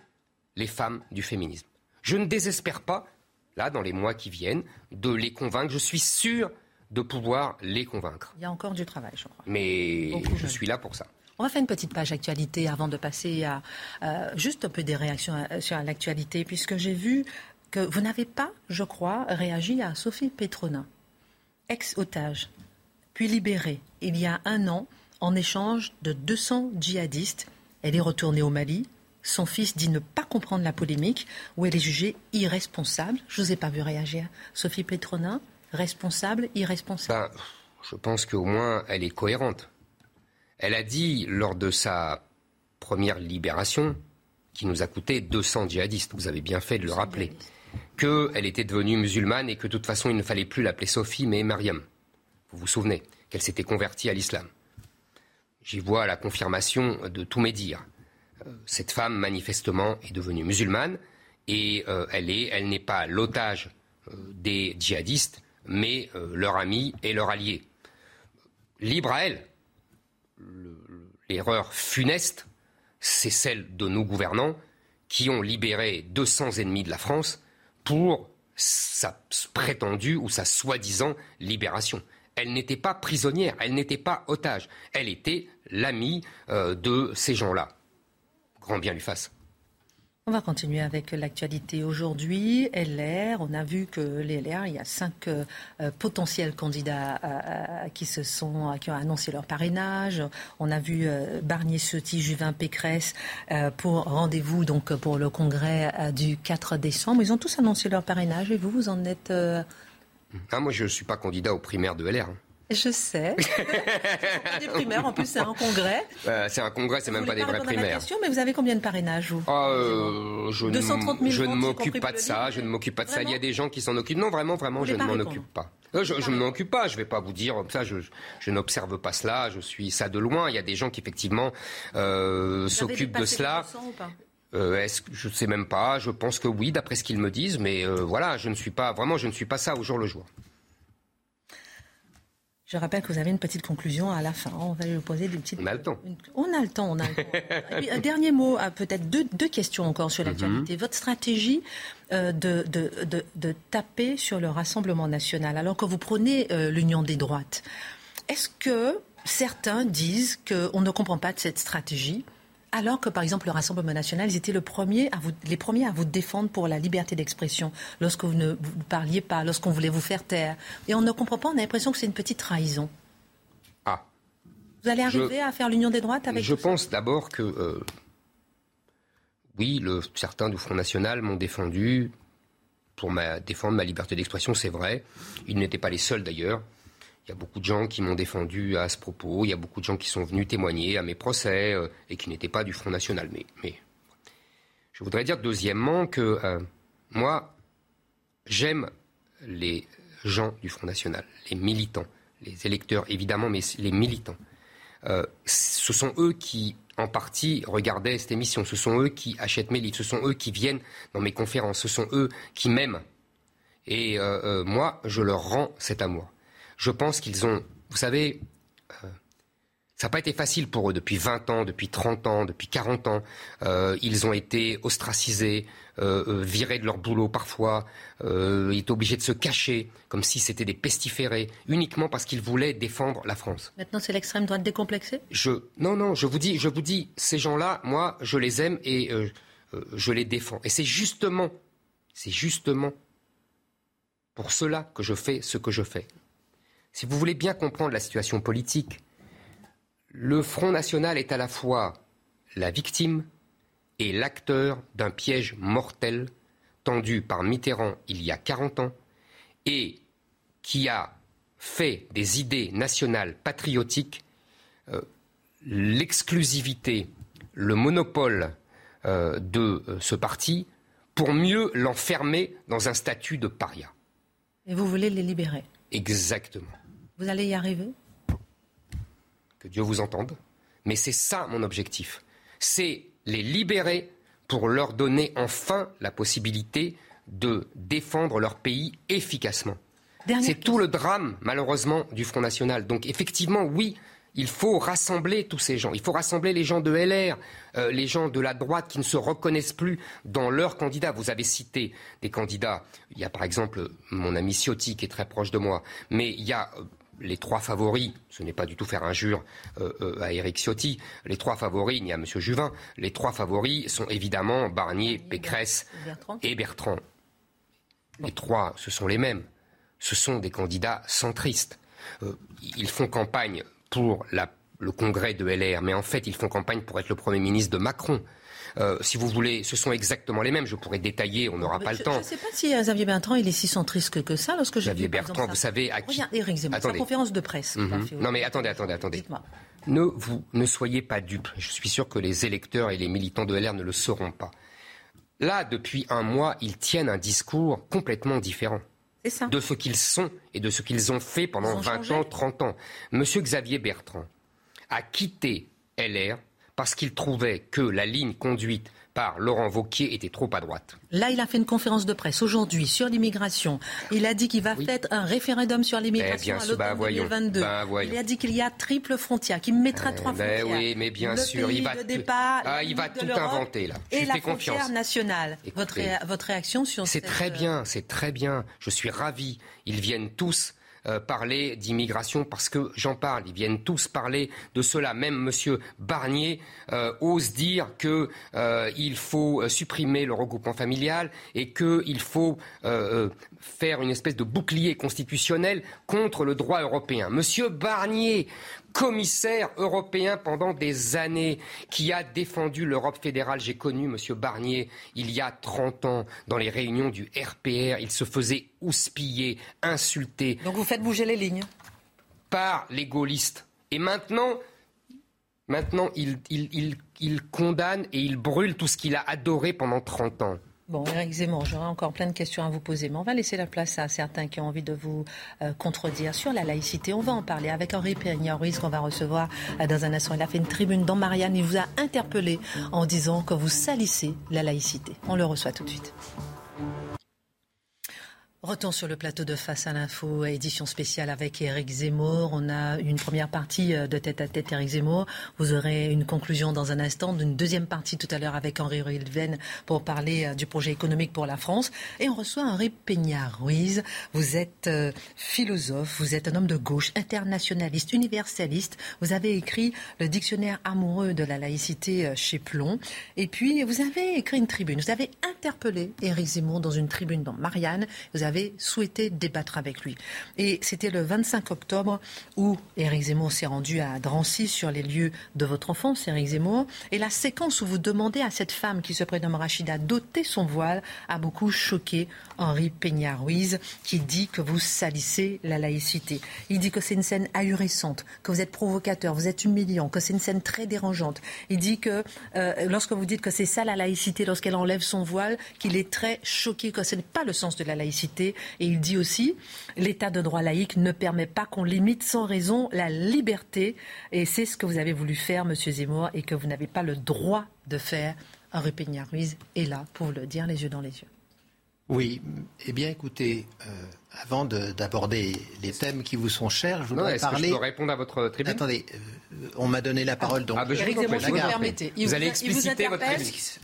les femmes du féminisme. Je ne désespère pas, là, dans les mois qui viennent, de les convaincre. Je suis sûr de pouvoir les convaincre. Il y a encore du travail, je crois. Mais je suis là pour ça. On va faire une petite page actualité avant de passer à euh, juste un peu des réactions euh, sur l'actualité, puisque j'ai vu que vous n'avez pas, je crois, réagi à Sophie Petronin, ex-otage, puis libérée il y a un an en échange de 200 djihadistes. Elle est retournée au Mali. Son fils dit ne pas comprendre la polémique, où elle est jugée irresponsable. Je ne vous ai pas vu réagir. Sophie Petronin, Responsable, irresponsable? Bah, Je pense qu'au moins elle est cohérente. Elle a dit lors de sa première libération, qui nous a coûté 200 djihadistes, vous avez bien fait de le rappeler, qu'elle était devenue musulmane et que de toute façon il ne fallait plus l'appeler Sophie mais Mariam. Vous vous souvenez qu'elle s'était convertie à l'islam. J'y vois la confirmation de tous mes dires. Euh, cette femme, manifestement, est devenue musulmane et euh, elle est, elle n'est pas l'otage euh, des djihadistes, mais euh, leur ami et leur allié. Libre à elle. L'erreur funeste, c'est celle de nos gouvernants qui ont libéré 200 ennemis de la France pour sa prétendue ou sa soi-disant libération. Elle n'était pas prisonnière, elle n'était pas otage, elle était l'amie euh, de ces gens-là. Grand bien lui fasse. On va continuer avec l'actualité aujourd'hui. LR, on a vu que les LR, il y a cinq euh, potentiels candidats euh, qui se sont, qui ont annoncé leur parrainage. On a vu euh, Barnier, Ciotti, Juvin, Pécresse pour rendez-vous donc pour le congrès du 4 décembre. Ils ont tous annoncé leur parrainage et vous, vous en êtes ah, Moi, je ne suis pas candidat aux primaires de LR. Hein. Je sais. pas des primaires, en plus c'est un congrès. Euh, c'est un congrès, c'est même pas des vrais primaires. Question, mais vous avez combien de parrainages vous euh, Je, 230 000 je ne m'occupe pas de ça. Je ne m'occupe pas de ça. Il y a des gens qui s'en occupent. Non, vraiment, vraiment, je ne m'en occupe pas. Euh, je ne m'en occupe pas, je ne vais pas vous dire ça, je, je n'observe pas cela, je suis ça de loin. Il y a des gens qui effectivement euh, s'occupent de cela. Euh, est-ce que je ne sais même pas. Je pense que oui, d'après ce qu'ils me disent, mais euh, voilà, je ne suis pas vraiment, je ne suis pas ça au jour le jour. Je rappelle que vous avez une petite conclusion à la fin. On va lui poser des petites. On a le temps. On a le temps. On a le temps. un dernier mot, ah, peut-être deux, deux, questions encore sur l'actualité. Mhm. Votre stratégie euh, de, de, de, de, taper sur le Rassemblement national, alors que vous prenez l'union des droites, est-ce que certains disent qu'on ne comprend pas de cette stratégie? Alors que, par exemple, le Rassemblement national, ils étaient le premier à vous, les premiers à vous défendre pour la liberté d'expression lorsque vous ne vous parliez pas, lorsqu'on voulait vous faire taire. Et on ne comprend pas, on a l'impression que c'est une petite trahison. Ah. Vous allez arriver à faire l'union des droites avec Je pense d'abord que, euh, oui, le, certains du Front National m'ont défendu pour ma, défendre ma liberté d'expression, c'est vrai. Ils n'étaient pas les seuls d'ailleurs. Il y a beaucoup de gens qui m'ont défendu à ce propos. Il y a beaucoup de gens qui sont venus témoigner à mes procès euh, et qui n'étaient pas du Front National. Mais, je voudrais dire deuxièmement que euh, moi, j'aime les gens du Front National, les militants, les électeurs évidemment, mais les militants. Euh, ce sont eux qui, en partie, regardaient cette émission. Ce sont eux qui achètent mes livres. Ce sont eux qui viennent dans mes conférences. Ce sont eux qui m'aiment. Et moi, je leur rends cet amour je pense qu'ils ont, vous savez, euh, ça n'a pas été facile pour eux depuis 20 ans, depuis 30 ans, depuis 40 ans. Euh, ils ont été ostracisés, euh, virés de leur boulot parfois. ils étaient obligés de se cacher, comme si c'était des pestiférés, uniquement parce qu'ils voulaient défendre la France. Maintenant, c'est l'extrême droite décomplexée? Je, Non, non, je vous dis, je vous dis, ces gens-là, moi, je les aime et je les défends. Et c'est justement, c'est justement pour cela que je fais ce que je fais si vous voulez bien comprendre la situation politique, le Front National est à la fois la victime et l'acteur d'un piège mortel tendu par Mitterrand il y a 40 ans et qui a fait des idées nationales patriotiques euh, l'exclusivité, le monopole euh, de euh, ce parti pour mieux l'enfermer dans un statut de paria. Et vous voulez les libérer? Exactement. Vous allez y arriver Que Dieu vous entende. Mais c'est ça mon objectif. C'est les libérer pour leur donner enfin la possibilité de défendre leur pays efficacement. C'est tout le drame, malheureusement, du Front National. Donc effectivement, oui, il faut rassembler tous ces gens. Il faut rassembler les gens de LR, euh, les gens de la droite qui ne se reconnaissent plus dans leurs candidats. Vous avez cité des candidats. Il y a par exemple mon ami Ciotti qui est très proche de moi. Mais il y a euh, les trois favoris, ce n'est pas du tout faire injure euh, euh, à Éric Ciotti, les trois favoris, il y a M. Juvin, les trois favoris sont évidemment Barnier, Pécresse et Bertrand. Les trois, ce sont les mêmes. Ce sont des candidats centristes. Euh, ils font campagne pour le congrès de LR, mais en fait, ils font campagne pour être le Premier ministre de Macron. Euh, si vous voulez, ce sont exactement les mêmes. Je pourrais détailler, on n'aura pas le temps. Je ne sais pas si euh, Xavier Bertrand il est si centriste que, ça lorsque Xavier Bertrand, vous savez à qui Eric Zemmour, sa conférence de presse. Mhm. Non mais attendez, attendez, attendez. Ne vous ne soyez pas dupes. Je suis sûr que les électeurs et les militants de LR ne le sauront pas. Là, depuis un mois, ils tiennent un discours complètement différent. Ça. de ce qu'ils sont et de ce qu'ils ont fait pendant 20 ans, 30 ans. Monsieur Xavier Bertrand a quitté LR parce qu'il trouvait que la ligne conduite par Laurent Vauquier était trop à droite. Là, il a fait une conférence de presse aujourd'hui sur l'immigration. Il a dit qu'il va faire un référendum sur l'immigration à l'automne 2022. Ben, il a dit qu'il y a triple frontière, qu'il mettra trois ben frontières. Oui, mais bien sûr, il va, départ, ah, il va tout inventer là. Je et la frontière nationale. votre, votre réaction sur C'est très bien, c'est très bien. Je suis ravi. Ils viennent tous euh, parler d'immigration parce que j'en parle. Ils viennent tous parler de cela. Même Monsieur Barnier euh, ose dire qu'il euh, faut supprimer le regroupement familial et qu'il faut faire une espèce de bouclier constitutionnel contre le droit européen. Monsieur Barnier, commissaire européen pendant des années, qui a défendu l'Europe fédérale. J'ai connu M. Barnier il y a 30 ans dans les réunions du RPR. Il se faisait houspiller, insulter. Donc vous faites bouger les lignes par les gaullistes. Et maintenant, maintenant il, il, il condamne et il brûle tout ce qu'il a adoré pendant 30 ans. Bon, Eric Zemmour, j'aurai encore plein de questions à vous poser, mais on va laisser la place à certains qui ont envie de vous euh, contredire sur la laïcité. On va en parler avec Henri Peña-Ruiz qu'on va recevoir euh, dans un instant. Il a fait une tribune dans Marianne. Il vous a interpellé en disant que vous salissez la laïcité. On le reçoit tout de suite. Retour sur le plateau de Face à l'info, édition spéciale avec Eric Zemmour. On a une première partie euh, de tête à tête Eric Zemmour. Vous aurez une conclusion dans un instant, d'une deuxième partie tout à l'heure avec Henri Ruilven pour parler euh, du projet économique pour la France. Et on reçoit Henri Peña-Ruiz. Vous êtes euh, philosophe, vous êtes un homme de gauche, internationaliste, universaliste. Vous avez écrit le dictionnaire amoureux de la laïcité chez Plomb. Et puis, vous avez écrit une tribune. Vous avez interpellé Eric Zemmour dans une tribune dans Marianne. Avait souhaité débattre avec lui. Et c'était le 25 octobre où Éric Zemmour s'est rendu à Drancy sur les lieux de votre enfance, Éric Zemmour. Et la séquence où vous demandez à cette femme qui se prénomme Rachida d'ôter son voile a beaucoup choqué Henri Peña-Ruiz qui dit que vous salissez la laïcité. Il dit que c'est une scène ahurissante, que vous êtes provocateur, vous êtes humiliant, que c'est une scène très dérangeante. Il dit que euh, lorsque vous dites que c'est ça la laïcité, lorsqu'elle enlève son voile, qu'il est très choqué, que ce n'est pas le sens de la laïcité et il dit aussi, l'état de droit laïque ne permet pas qu'on limite sans raison la liberté. Et c'est ce que vous avez voulu faire, Monsieur Zemmour, et que vous n'avez pas le droit de faire. Henri Peña-Ruiz est là pour le dire les yeux dans les yeux. Oui, eh bien écoutez, euh, avant d'aborder les thèmes qui vous sont chers, je voudrais non, parler. Que je peux répondre à votre tribune Attendez, euh, on m'a donné la parole, donc. Ah, Éric Zemmour, vous, permettez. Vous, allez expliciter votre.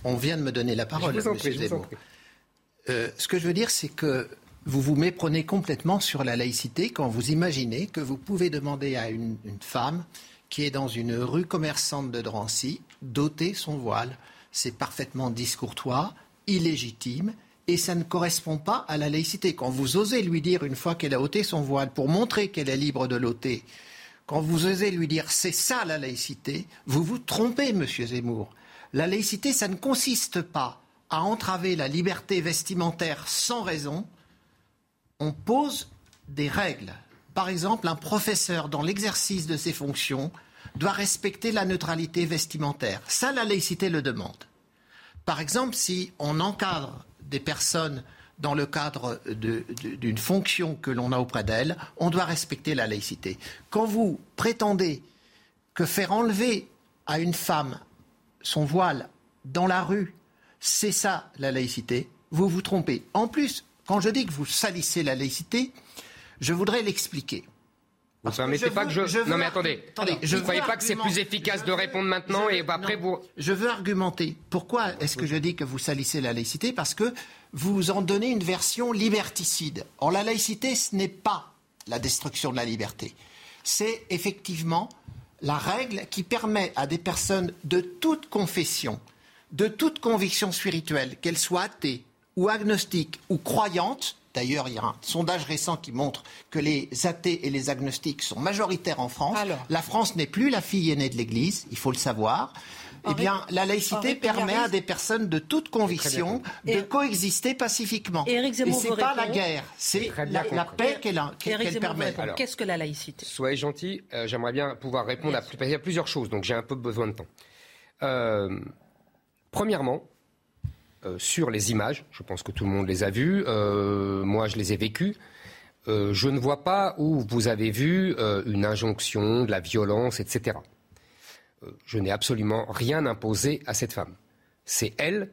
On vient de me donner la parole, je vous en prie, je vous en prie. Euh, ce que je veux dire, c'est que vous vous méprenez complètement sur la laïcité quand vous imaginez que vous pouvez demander à une, femme qui est dans une rue commerçante de Drancy d'ôter son voile. C'est parfaitement discourtois, illégitime, et ça ne correspond pas à la laïcité. Quand vous osez lui dire, une fois qu'elle a ôté son voile, pour montrer qu'elle est libre de l'ôter, quand vous osez lui dire c'est ça la laïcité, vous vous trompez, monsieur Zemmour. La laïcité, ça ne consiste pas à entraver la liberté vestimentaire sans raison, on pose des règles. Par exemple, un professeur, dans l'exercice de ses fonctions, doit respecter la neutralité vestimentaire. Ça, la laïcité le demande. Par exemple, si on encadre des personnes dans le cadre d'une fonction que l'on a auprès d'elles, on doit respecter la laïcité. Quand vous prétendez que faire enlever à une femme son voile dans la rue, c'est ça la laïcité, vous vous trompez. En plus, quand je dis que vous salissez la laïcité, je voudrais l'expliquer. Vous ne permettez pas que je. non, mais attendez. je ne croyez pas que c'est plus efficace de répondre maintenant et après vous. Je veux argumenter. Pourquoi est-ce que je dis que vous salissez la laïcité? Parce que vous en donnez une version liberticide. Or, la laïcité, ce n'est pas la destruction de la liberté. C'est effectivement la règle qui permet à des personnes de toute confession, de toute conviction spirituelle, qu'elles soient athées, ou agnostiques ou croyantes, D'ailleurs, il y a un sondage récent qui montre que les athées et les agnostiques sont majoritaires en France. la France n'est plus la fille aînée de l'Église, il faut le savoir. eh bien, la laïcité permet à des personnes de toute conviction de coexister pacifiquement. Et ce n'est pas la guerre, c'est la, paix qu'elle permet. Qu'est-ce que la laïcité? Soyez gentil, euh, j'aimerais bien pouvoir répondre à, plusieurs choses, donc j'ai un peu besoin de temps. Euh, premièrement, euh, sur les images. Je pense que tout le monde les a vues. Euh, moi, je les ai vécues. Euh, je ne vois pas où vous avez vu une injonction, de la violence, etc. je n'ai absolument rien imposé à cette femme. C'est elle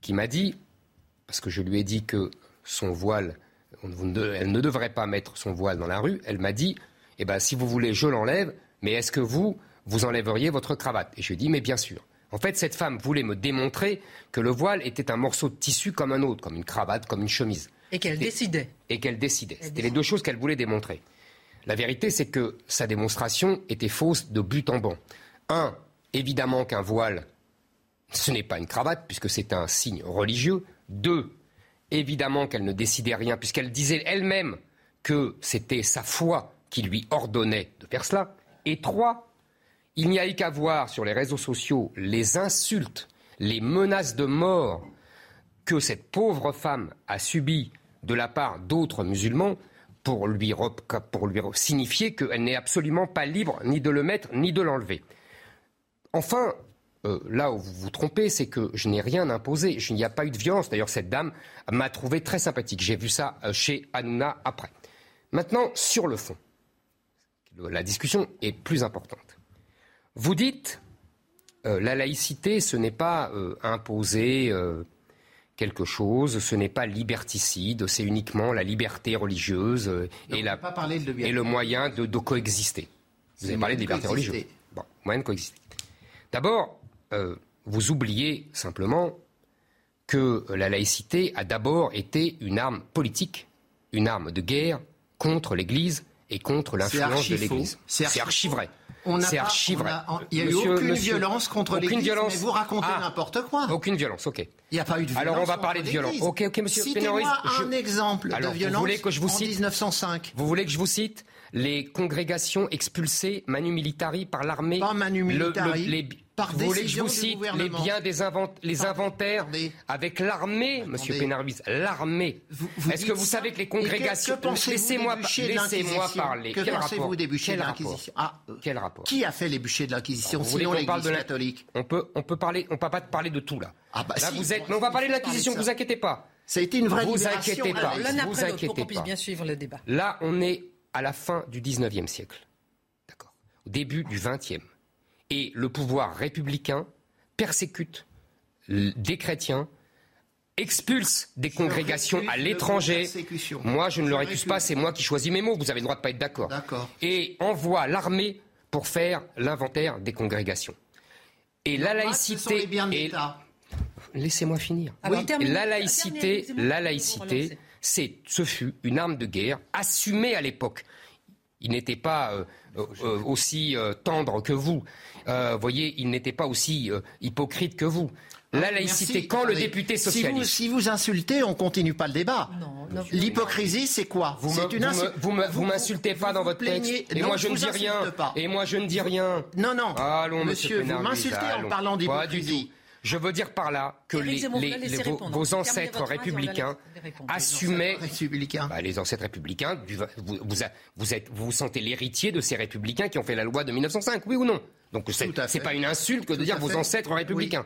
qui m'a dit, parce que je lui ai dit que son voile, elle ne devrait pas mettre son voile dans la rue, elle m'a dit, eh ben, si vous voulez, je l'enlève, mais est-ce que vous, vous enlèveriez votre cravate? Et je lui ai dit, mais bien sûr. En fait, cette femme voulait me démontrer que le voile était un morceau de tissu comme un autre, comme une cravate, comme une chemise. Et qu'elle décidait. Et qu'elle décidait. C'était les deux choses qu'elle voulait démontrer. La vérité, c'est que sa démonstration était fausse de but en banc. Un, évidemment qu'un voile, ce n'est pas une cravate, puisque c'est un signe religieux. Deux, évidemment qu'elle ne décidait rien, puisqu'elle disait elle-même que c'était sa foi qui lui ordonnait de faire cela. Et trois, il n'y a eu qu'à voir sur les réseaux sociaux les insultes, les menaces de mort que cette pauvre femme a subies de la part d'autres musulmans pour lui, signifier qu'elle n'est absolument pas libre ni de le mettre ni de l'enlever. Enfin, euh, là où vous vous trompez, c'est que je n'ai rien imposé. Il n'y a pas eu de violence. D'ailleurs, cette dame m'a trouvé très sympathique. J'ai vu ça euh, chez Hanouna après. Maintenant, sur le fond, la discussion est plus importante. Vous dites, euh, la laïcité, ce n'est pas imposer quelque chose, ce n'est pas liberticide, c'est uniquement la liberté religieuse et, la, et, le moyen de, coexister. Vous avez parlé de liberté religieuse. Bon, moyen de coexister. D'abord, euh, vous oubliez simplement que la laïcité a d'abord été une arme politique, une arme de guerre contre l'Église et contre l'influence de l'Église. C'est archi vrai. C'est archi vrai. Il n'y a eu aucune violence contre l'Église, mais vous racontez ah, n'importe quoi. Aucune violence, ok. Il n'y a pas eu de violence. Alors on va parler de violence. Ok, ok, monsieur Citez-moi un exemple de violence vous voulez que je vous cite, en 1905. Vous voulez que je vous cite les congrégations expulsées Manu Militari par l'armée Pas Manu Militari vous voulez que je vous cite les biens des les inventaires avec l'armée, Monsieur Pénaruis, l'armée. Est-ce que vous savez que les congrégations Laissez-moi laissez-moi parler. Que pensez-vous des bûchers de l'Inquisition? ah, euh, Quel rapport? Qui a fait les bûchers de l'Inquisition sinon l'Église de catholique? On peut on peut parler on peut pas parler de tout là. Ah bah là vous êtes mais on va parler de l'Inquisition, ne vous inquiétez pas. Ça a été une vraie Vous inquiétez pas. Vous inquiétez pas. bien suivre le débat. Là, on est à la fin du 19e siècle. D'accord? Au début du 20e et le pouvoir républicain persécute des chrétiens, expulse des congrégations à l'étranger. Moi, je ne le récuse pas, c'est moi qui choisis mes mots. Vous avez le droit de pas être d'accord. Et envoie l'armée pour faire l'inventaire des congrégations. Et la laïcité Laissez-moi finir. la laïcité, la laïcité, c'est, ce fut une arme de guerre assumée à l'époque. Il n'était pas euh, euh, aussi euh, tendre que vous. Euh, voyez, il n'était pas aussi euh, hypocrite que vous. La laïcité, quand le député socialiste. Si vous, insultez, on continue pas le débat. L'hypocrisie, c'est quoi? Vous Vous m'insultez pas dans votre texte. Et moi, je ne dis rien. Et moi, je ne dis rien. Non, non. Allons, monsieur, vous m'insultez en parlant d'hypocrisie. Je veux dire par là que les, vos, ancêtres républicains assumaient. Bah, les ancêtres républicains, vous, vous, êtes, vous, vous sentez l'héritier de ces républicains qui ont fait la loi de 1905, oui ou non? Donc c'est pas une insulte que de dire vos ancêtres républicains.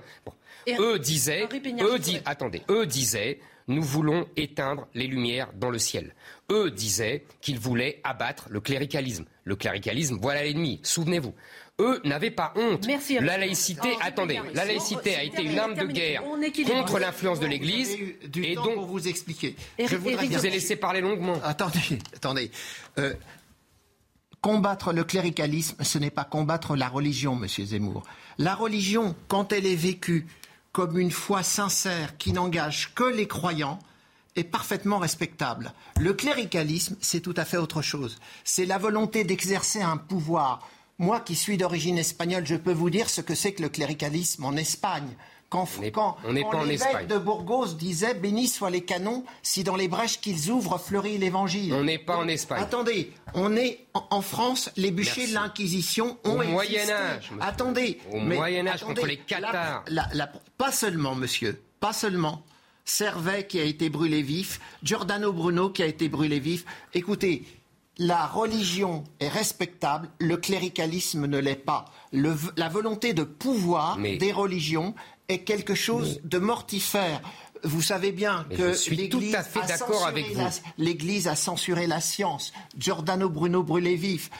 Eux disaient, eux attendez, eux disaient, nous voulons éteindre les lumières dans le ciel. Eux disaient qu'ils voulaient abattre le cléricalisme. Le cléricalisme, voilà l'ennemi. Souvenez-vous. Eux n'avaient pas honte. la laïcité, attendez, la laïcité a été une arme de guerre contre l'influence de l'Église. Et donc, pour vous expliquer, je vous ai laissé parler longuement. Attendez, attendez. Euh, Combattre le cléricalisme, ce n'est pas combattre la religion, monsieur Zemmour. La religion, quand elle est vécue comme une foi sincère qui n'engage que les croyants, est parfaitement respectable. Le cléricalisme, c'est tout à fait autre chose. C'est la volonté d'exercer un pouvoir. Moi qui suis d'origine espagnole, je peux vous dire ce que c'est que le cléricalisme en Espagne. Quand, on pas Espagne. de Burgos disait Bénis soient les canons si dans les brèches qu'ils ouvrent fleurit l'évangile. On n'est pas en Espagne. Attendez, on est en, France, les bûchers de l'Inquisition ont Au Moyen Âge. Attendez. Au Moyen Âge contre les Cathares. pas seulement, monsieur, pas seulement. Servet qui a été brûlé vif, Giordano Bruno qui a été brûlé vif. Écoutez, la religion est respectable, le cléricalisme ne l'est pas. la volonté de pouvoir des religions est quelque chose de mortifère. Vous savez bien que l'Église a, L'Église a censuré la science. Giordano Bruno brûlé vif.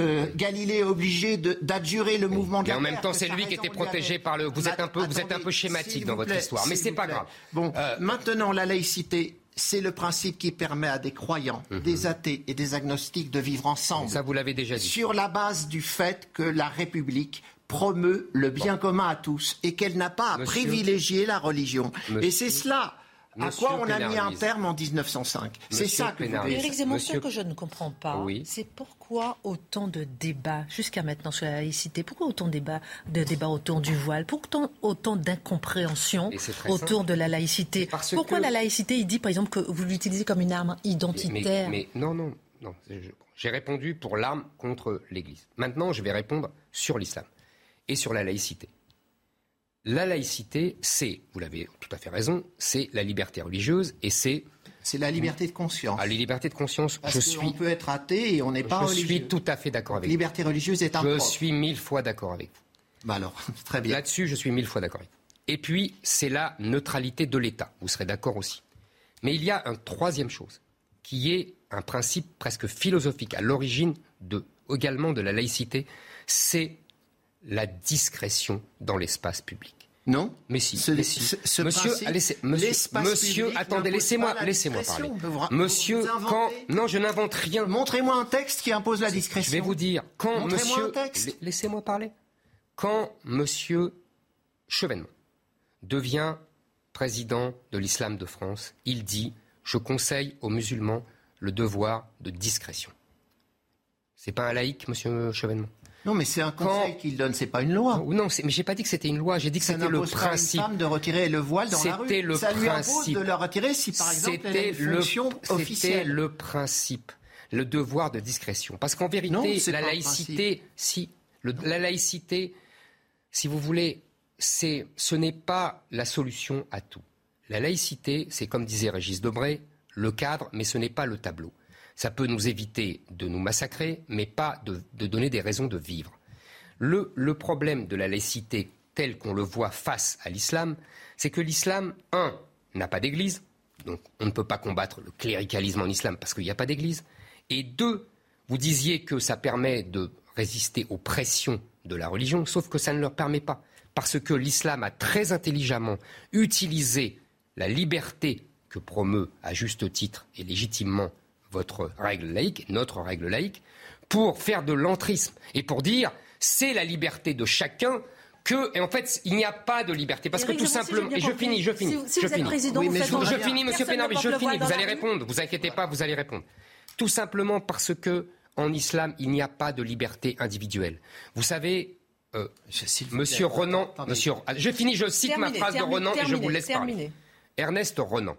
Euh, Galilée est obligé d'adjurer le mouvement de la Et en même temps, c'est lui qui était protégé par le. Vous êtes un peu, vous êtes un peu schématique dans votre histoire, mais c'est pas grave. Bon, euh, maintenant la laïcité, c'est le principe qui permet à des croyants, mhm. des athées et des agnostiques de vivre ensemble. Ça, vous l'avez déjà dit. Sur la base du fait que la République promeut le bien commun à tous et qu'elle n'a pas à privilégier la religion. Et c'est cela. À quoi on a mis un terme en 1905 C'est ça que vous Éric Zemmour, ce que je ne comprends pas, c'est pourquoi autant de débats jusqu'à maintenant sur la laïcité Pourquoi autant de débats, de débats autour du voile Pourquoi autant d'incompréhension autour de la laïcité Pourquoi la laïcité, il dit par exemple que vous l'utilisez comme une arme identitaire mais, non, non, non. J'ai répondu pour l'arme contre l'Église. Maintenant, je vais répondre sur l'islam et sur la laïcité. La laïcité, c'est, vous l'avez tout à fait raison, c'est la liberté religieuse et c'est C'est la liberté de conscience. À la liberté de conscience, Parce je que suis. On peut être athée et on n'est pas je religieux. suis tout à fait d'accord avec Liberté religieuse est un vous. Je suis mille fois d'accord avec vous. Bah alors, très bien. Là-dessus, je suis mille fois d'accord avec vous. Et puis, c'est la neutralité de l'État. Vous serez d'accord aussi. Mais il y a une troisième chose, qui est un principe presque philosophique à l'origine de, également de la laïcité, c'est la discrétion dans l'espace public. Non Mais si, Ce- mais si. ce- monsieur, laissez- monsieur, monsieur, attendez, laissez-moi, laissez-moi parler. Monsieur, quand, non, je n'invente rien. Montrez-moi un texte qui impose la discrétion. Je vais vous dire, quand Montrez-moi monsieur. un texte. La- Laissez-moi parler. Quand monsieur Chevènement devient président de l'islam de France, il dit Je conseille aux musulmans le devoir de discrétion. C'est pas un laïc, monsieur Chevènement? Non, mais c'est un conseil Quand- qu'il donne, c'est pas une loi. Ou non, mais j'ai pas dit que c'était une loi, j'ai dit que c'était le pas une principe. femme de retirer le voile dans la C'était rue. le Ça lui impose principe. de le retirer si, par exemple, elle a C'était le, c'était le principe, le devoir de discrétion. Parce qu'en vérité, la laïcité, si, le- la laïcité, si vous voulez, c'est, ce n'est pas la solution à tout. La laïcité, c'est comme disait Régis Debray, le cadre, mais ce n'est pas le tableau. Ça peut nous éviter de nous massacrer, mais pas de, donner des raisons de vivre. Le, le problème de la laïcité tel qu'on le voit face à l'islam, c'est que l'islam, un, n'a pas d'église, donc on ne peut pas combattre le cléricalisme en islam parce qu'il n'y a pas d'église, et deux, vous disiez que ça permet de résister aux pressions de la religion, sauf que ça ne leur permet pas, parce que l'islam a très intelligemment utilisé la liberté que promeut à juste titre et légitimement votre règle laïque, notre règle laïque, pour faire de l'entrisme et pour dire c'est la liberté de chacun que et en fait il n'y a pas de liberté. Parce Éric que tout simplement et je finis je finis si vous- si je vous êtes finis. président, Oui, vous mais je finis monsieur porte je finis vous allez répondre. Vous inquiétez pas vous allez répondre. Tout simplement parce que en islam il n'y a pas de liberté individuelle. Vous savez euh, Je- s'il vous Monsieur plaît, Renan, attendez. monsieur, je finis, je cite ma Terminé, phrase de terminé, Renan et je vous laisse parler. Ernest Renan,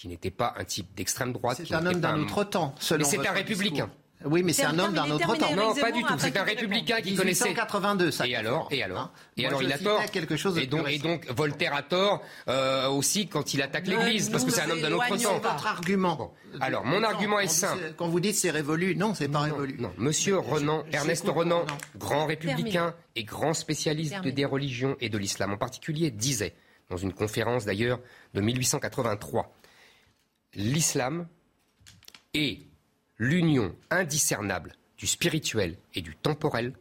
qui n'était pas un type d'extrême droite, C'est un homme d'un autre temps, selon Mais c'est un républicain. discours. Oui, mais c'est un homme d'un autre temps. Non, pas du tout. C'est un républicain qui connaissait. 1882, ça. Et alors, et alors, Hein et Moi, alors il a tort. quelque chose de et donc, et récent. donc Voltaire a tort euh, aussi quand il attaque l'Église, parce que c'est un homme d'un autre temps. Votre argument. Bon. Alors, mon Non, argument est simple. Quand vous dites c'est révolu, non, c'est pas Non, révolu. Non, Monsieur Renan, Ernest Renan, grand républicain et grand spécialiste des religions et de l'islam en particulier, disait, dans une conférence d'ailleurs de 1883, l'islam est l'union indiscernable du spirituel et du temporel,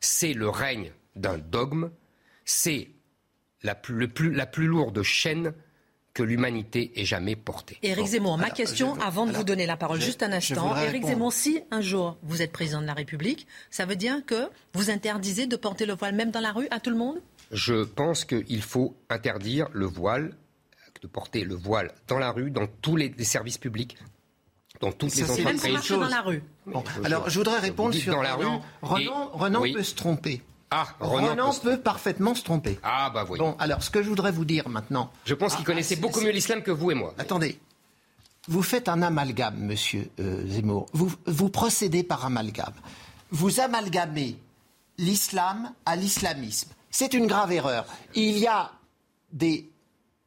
c'est le règne d'un dogme, c'est la plus, le plus- la plus lourde chaîne que l'humanité ait jamais portée. Éric Zemmour, ma alors, question, avant de alors, vous donner la parole, juste un instant. Éric. Zemmour, si un jour vous êtes président de la République, ça veut dire que vous interdisez de porter le voile même dans la rue à tout le monde? Je pense qu'il faut interdire le voile, de porter le voile dans la rue, dans tous les, les services publics, dans toutes Ça, les c'est Même entreprises. marcher chose. dans la rue. Bon, alors, je voudrais répondre sur dans la Renan. rue, Renan, et- Renan oui. peut se tromper. Ah, Renan, Renan peut- peut parfaitement se tromper. Ah, bah oui. Bon, alors, ce que je voudrais vous dire maintenant. Je pense qu'il Ah, connaissait ah, beaucoup mieux l'islam que vous et moi. Attendez. Vous faites un amalgame, monsieur euh, Zemmour. Vous, vous procédez par amalgame. Vous amalgamez l'islam à l'islamisme. C'est une grave erreur. Il y a des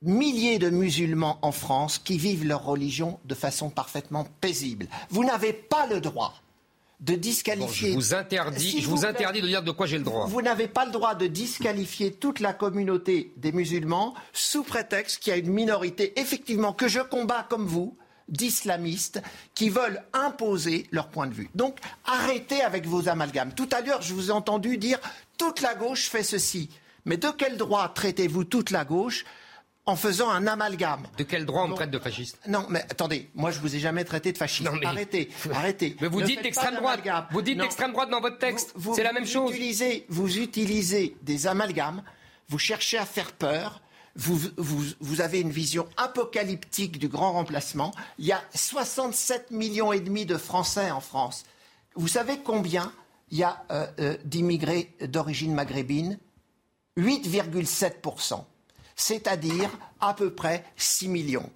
milliers de musulmans en France qui vivent leur religion de façon parfaitement paisible. Vous n'avez pas le droit de Bon, je disqualifier. vous interdis, S'il je vous interdis de dire de quoi j'ai le droit. vous n'avez pas le droit de disqualifier toute la communauté des musulmans sous prétexte qu'il y a une minorité, effectivement, que je combats comme vous, d'islamistes, qui veulent imposer leur point de vue. Donc, arrêtez avec vos amalgames. Tout à l'heure, je vous ai entendu dire toute la gauche fait ceci. Mais de quel droit traitez-vous toute la gauche en faisant un amalgame De quel droit on me traite de fasciste non, mais attendez, moi je vous ai jamais traité de fasciste. Non, mais- Arrêtez, arrêtez. Mais vous Ne dites extrême droite. Vous dites Non. extrême droite dans votre texte. Vous- C'est la vous même chose. Utilisez, vous utilisez des amalgames, vous cherchez à faire peur, vous, vous, vous avez une vision apocalyptique du grand remplacement. Il y a 67 millions et demi de Français en France. Vous savez combien il y a euh, euh, d'immigrés d'origine maghrébine? 8,7%. C'est-à-dire à peu près 6 millions.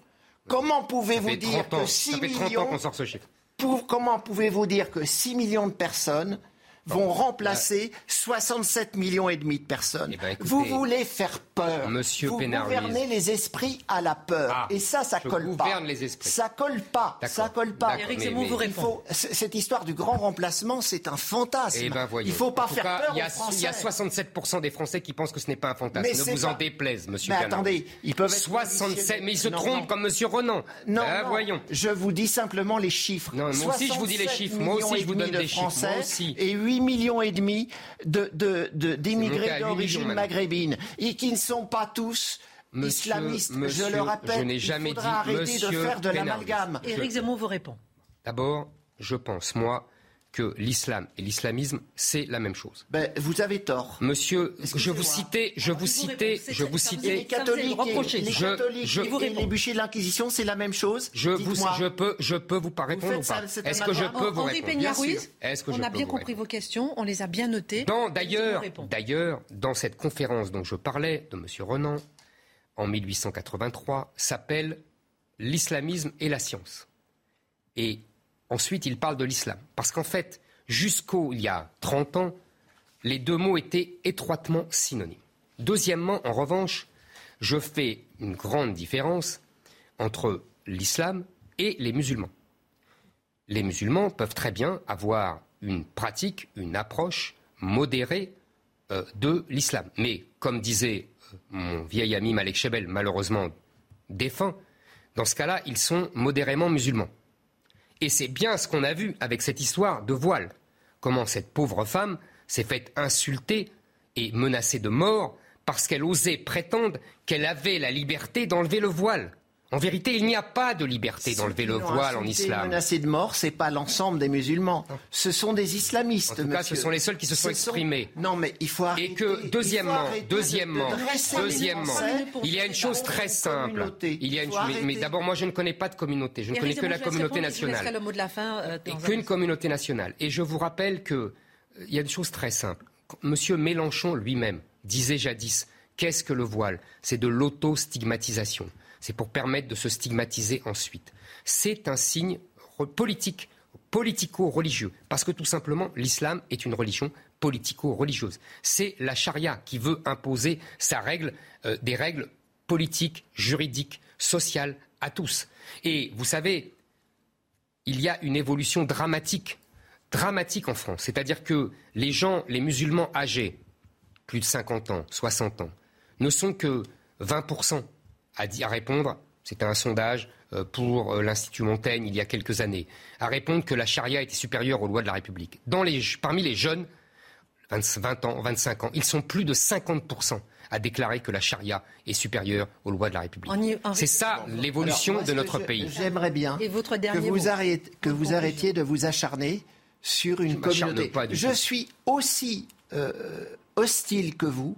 Comment pouvez-vous dire 30 ans, que 6 ça fait 30 ans millions qu'on sort ce chiffre. pour, comment pouvez-vous dire que 6 millions de personnes vont remplacer 67 millions et demi de personnes. Eh ben, écoutez, vous voulez faire peur. Monsieur vous gouvernez les esprits à la peur. Ah, et ça, ça colle pas. gouverne les esprits. Ça colle pas. Ça colle pas. Éric mais- Zemmour mais- vous répond. faut, cette histoire du grand remplacement, c'est un fantasme. Eh ben il faut pas faire cas, peur il y, a, aux Français. il y a 67% des Français qui pensent que ce n'est pas un fantasme. Mais ne vous en déplaise, monsieur Mais attendez, ils peuvent être 67, mais il se Non, trompe non. comme monsieur Renan. Non, Ben, non, voyons. je vous dis simplement les chiffres. Non, moi aussi, je vous dis les 67 chiffres. Moi aussi, millions et je vous demi donne de des chiffres. Et 8 millions et demi de, de, de- monté d'immigrés 8 d'origine maghrébine et qui ne sont pas tous Monsieur- islamistes. monsieur, je le rappelle, je n'ai jamais il faudra dit arrêter monsieur de faire de l'amalgame. Éric Zemmour vous répond. D'abord, je pense, moi, que l'islam et l'islamisme, c'est la même chose. Ben, vous avez tort. Monsieur, je Excusez-moi. vous citais, je vous citais, je vous Les citais, vous catholiques, et, les Je- catholiques je- et vous les réponds. bûchers de l'Inquisition, c'est la même chose je vous, je peux, je peux vous pas répondre ou pas Est-ce que je peux vous répondre? Est-ce que on je a bien vous compris vos questions, on les a bien notées. D'ailleurs, d'ailleurs, dans cette conférence dont je parlais de M. Renan en 1883, s'appelle l'islamisme et la science. Et ensuite, il parle de l'islam. Parce qu'en fait, jusqu'au il y a 30 ans, les deux mots étaient étroitement synonymes. Deuxièmement, en revanche, je fais une grande différence entre l'islam et les musulmans. Les musulmans peuvent très bien avoir une pratique, une approche modérée euh, de l'islam. Mais comme disait euh, mon vieil ami Malek Chebel, malheureusement défunt, dans ce cas-là, ils sont modérément musulmans. Et c'est bien ce qu'on a vu avec cette histoire de voile. Comment cette pauvre femme s'est faite insulter et menacer de mort parce qu'elle osait prétendre qu'elle avait la liberté d'enlever le voile. En vérité, il n'y a pas de liberté d'enlever le voile en islam. menacé de mort, c'est pas l'ensemble des musulmans. Ce sont des islamistes. En tout cas, monsieur. ce sont les seuls qui se sont exprimés. Non, mais il faut arrêter. Et que, deuxièmement, arrêter de- de deuxièmement, deuxièmement, il y a une chose très simple. Il y a une, mais- mais d'abord, moi, je ne connais pas de communauté. Je ne connais que la communauté nationale. le mot de la fin. euh, Et qu'une communauté nationale. Et je vous rappelle que euh, il y a une chose très simple. Monsieur Mélenchon lui-même disait jadis qu'est-ce que le voile? C'est de l'auto-stigmatisation. C'est pour permettre de se stigmatiser ensuite. C'est un signe politique, politico-religieux, parce que tout simplement, l'islam est une religion politico-religieuse. C'est la charia qui veut imposer sa règle, euh, des règles politiques, juridiques, sociales à tous. Et vous savez, il y a une évolution dramatique, dramatique en France. C'est-à-dire que les gens, les musulmans âgés, plus de 50 ans, 60 ans, ne sont que 20% à, à répondre, c'était un sondage euh, pour euh, l'Institut Montaigne il y a quelques années, à répondre que la charia était supérieure aux lois de la République. Dans les, parmi les jeunes, 20, 20 ans, 25 ans, ils sont plus de 50% à déclarer que la charia est supérieure aux lois de la République. C'est ça l'évolution de notre je- pays. J'aimerais bien Et votre que vous, mot arrêtiez, que Votre vous conclusion. arrêtiez de vous acharner sur une m'acharne communauté. pas du je tout. suis aussi euh, hostile que vous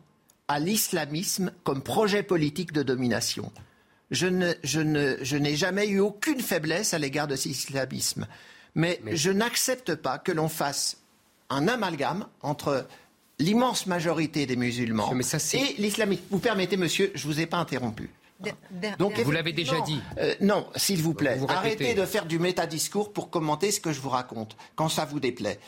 à l'islamisme comme projet politique de domination. Je ne- je ne- je n'ai jamais eu aucune faiblesse à l'égard de cet islamisme. Mais, je n'accepte pas que l'on fasse un amalgame entre l'immense majorité des musulmans Mais ça, c'est- et l'islamisme. Vous permettez, monsieur, je ne vous ai pas interrompu. Donc, Vous l'avez déjà dit. euh, non, s'il vous plaît. Vous. Arrêtez de faire du métadiscours pour commenter ce que je vous raconte, quand ça vous déplaît.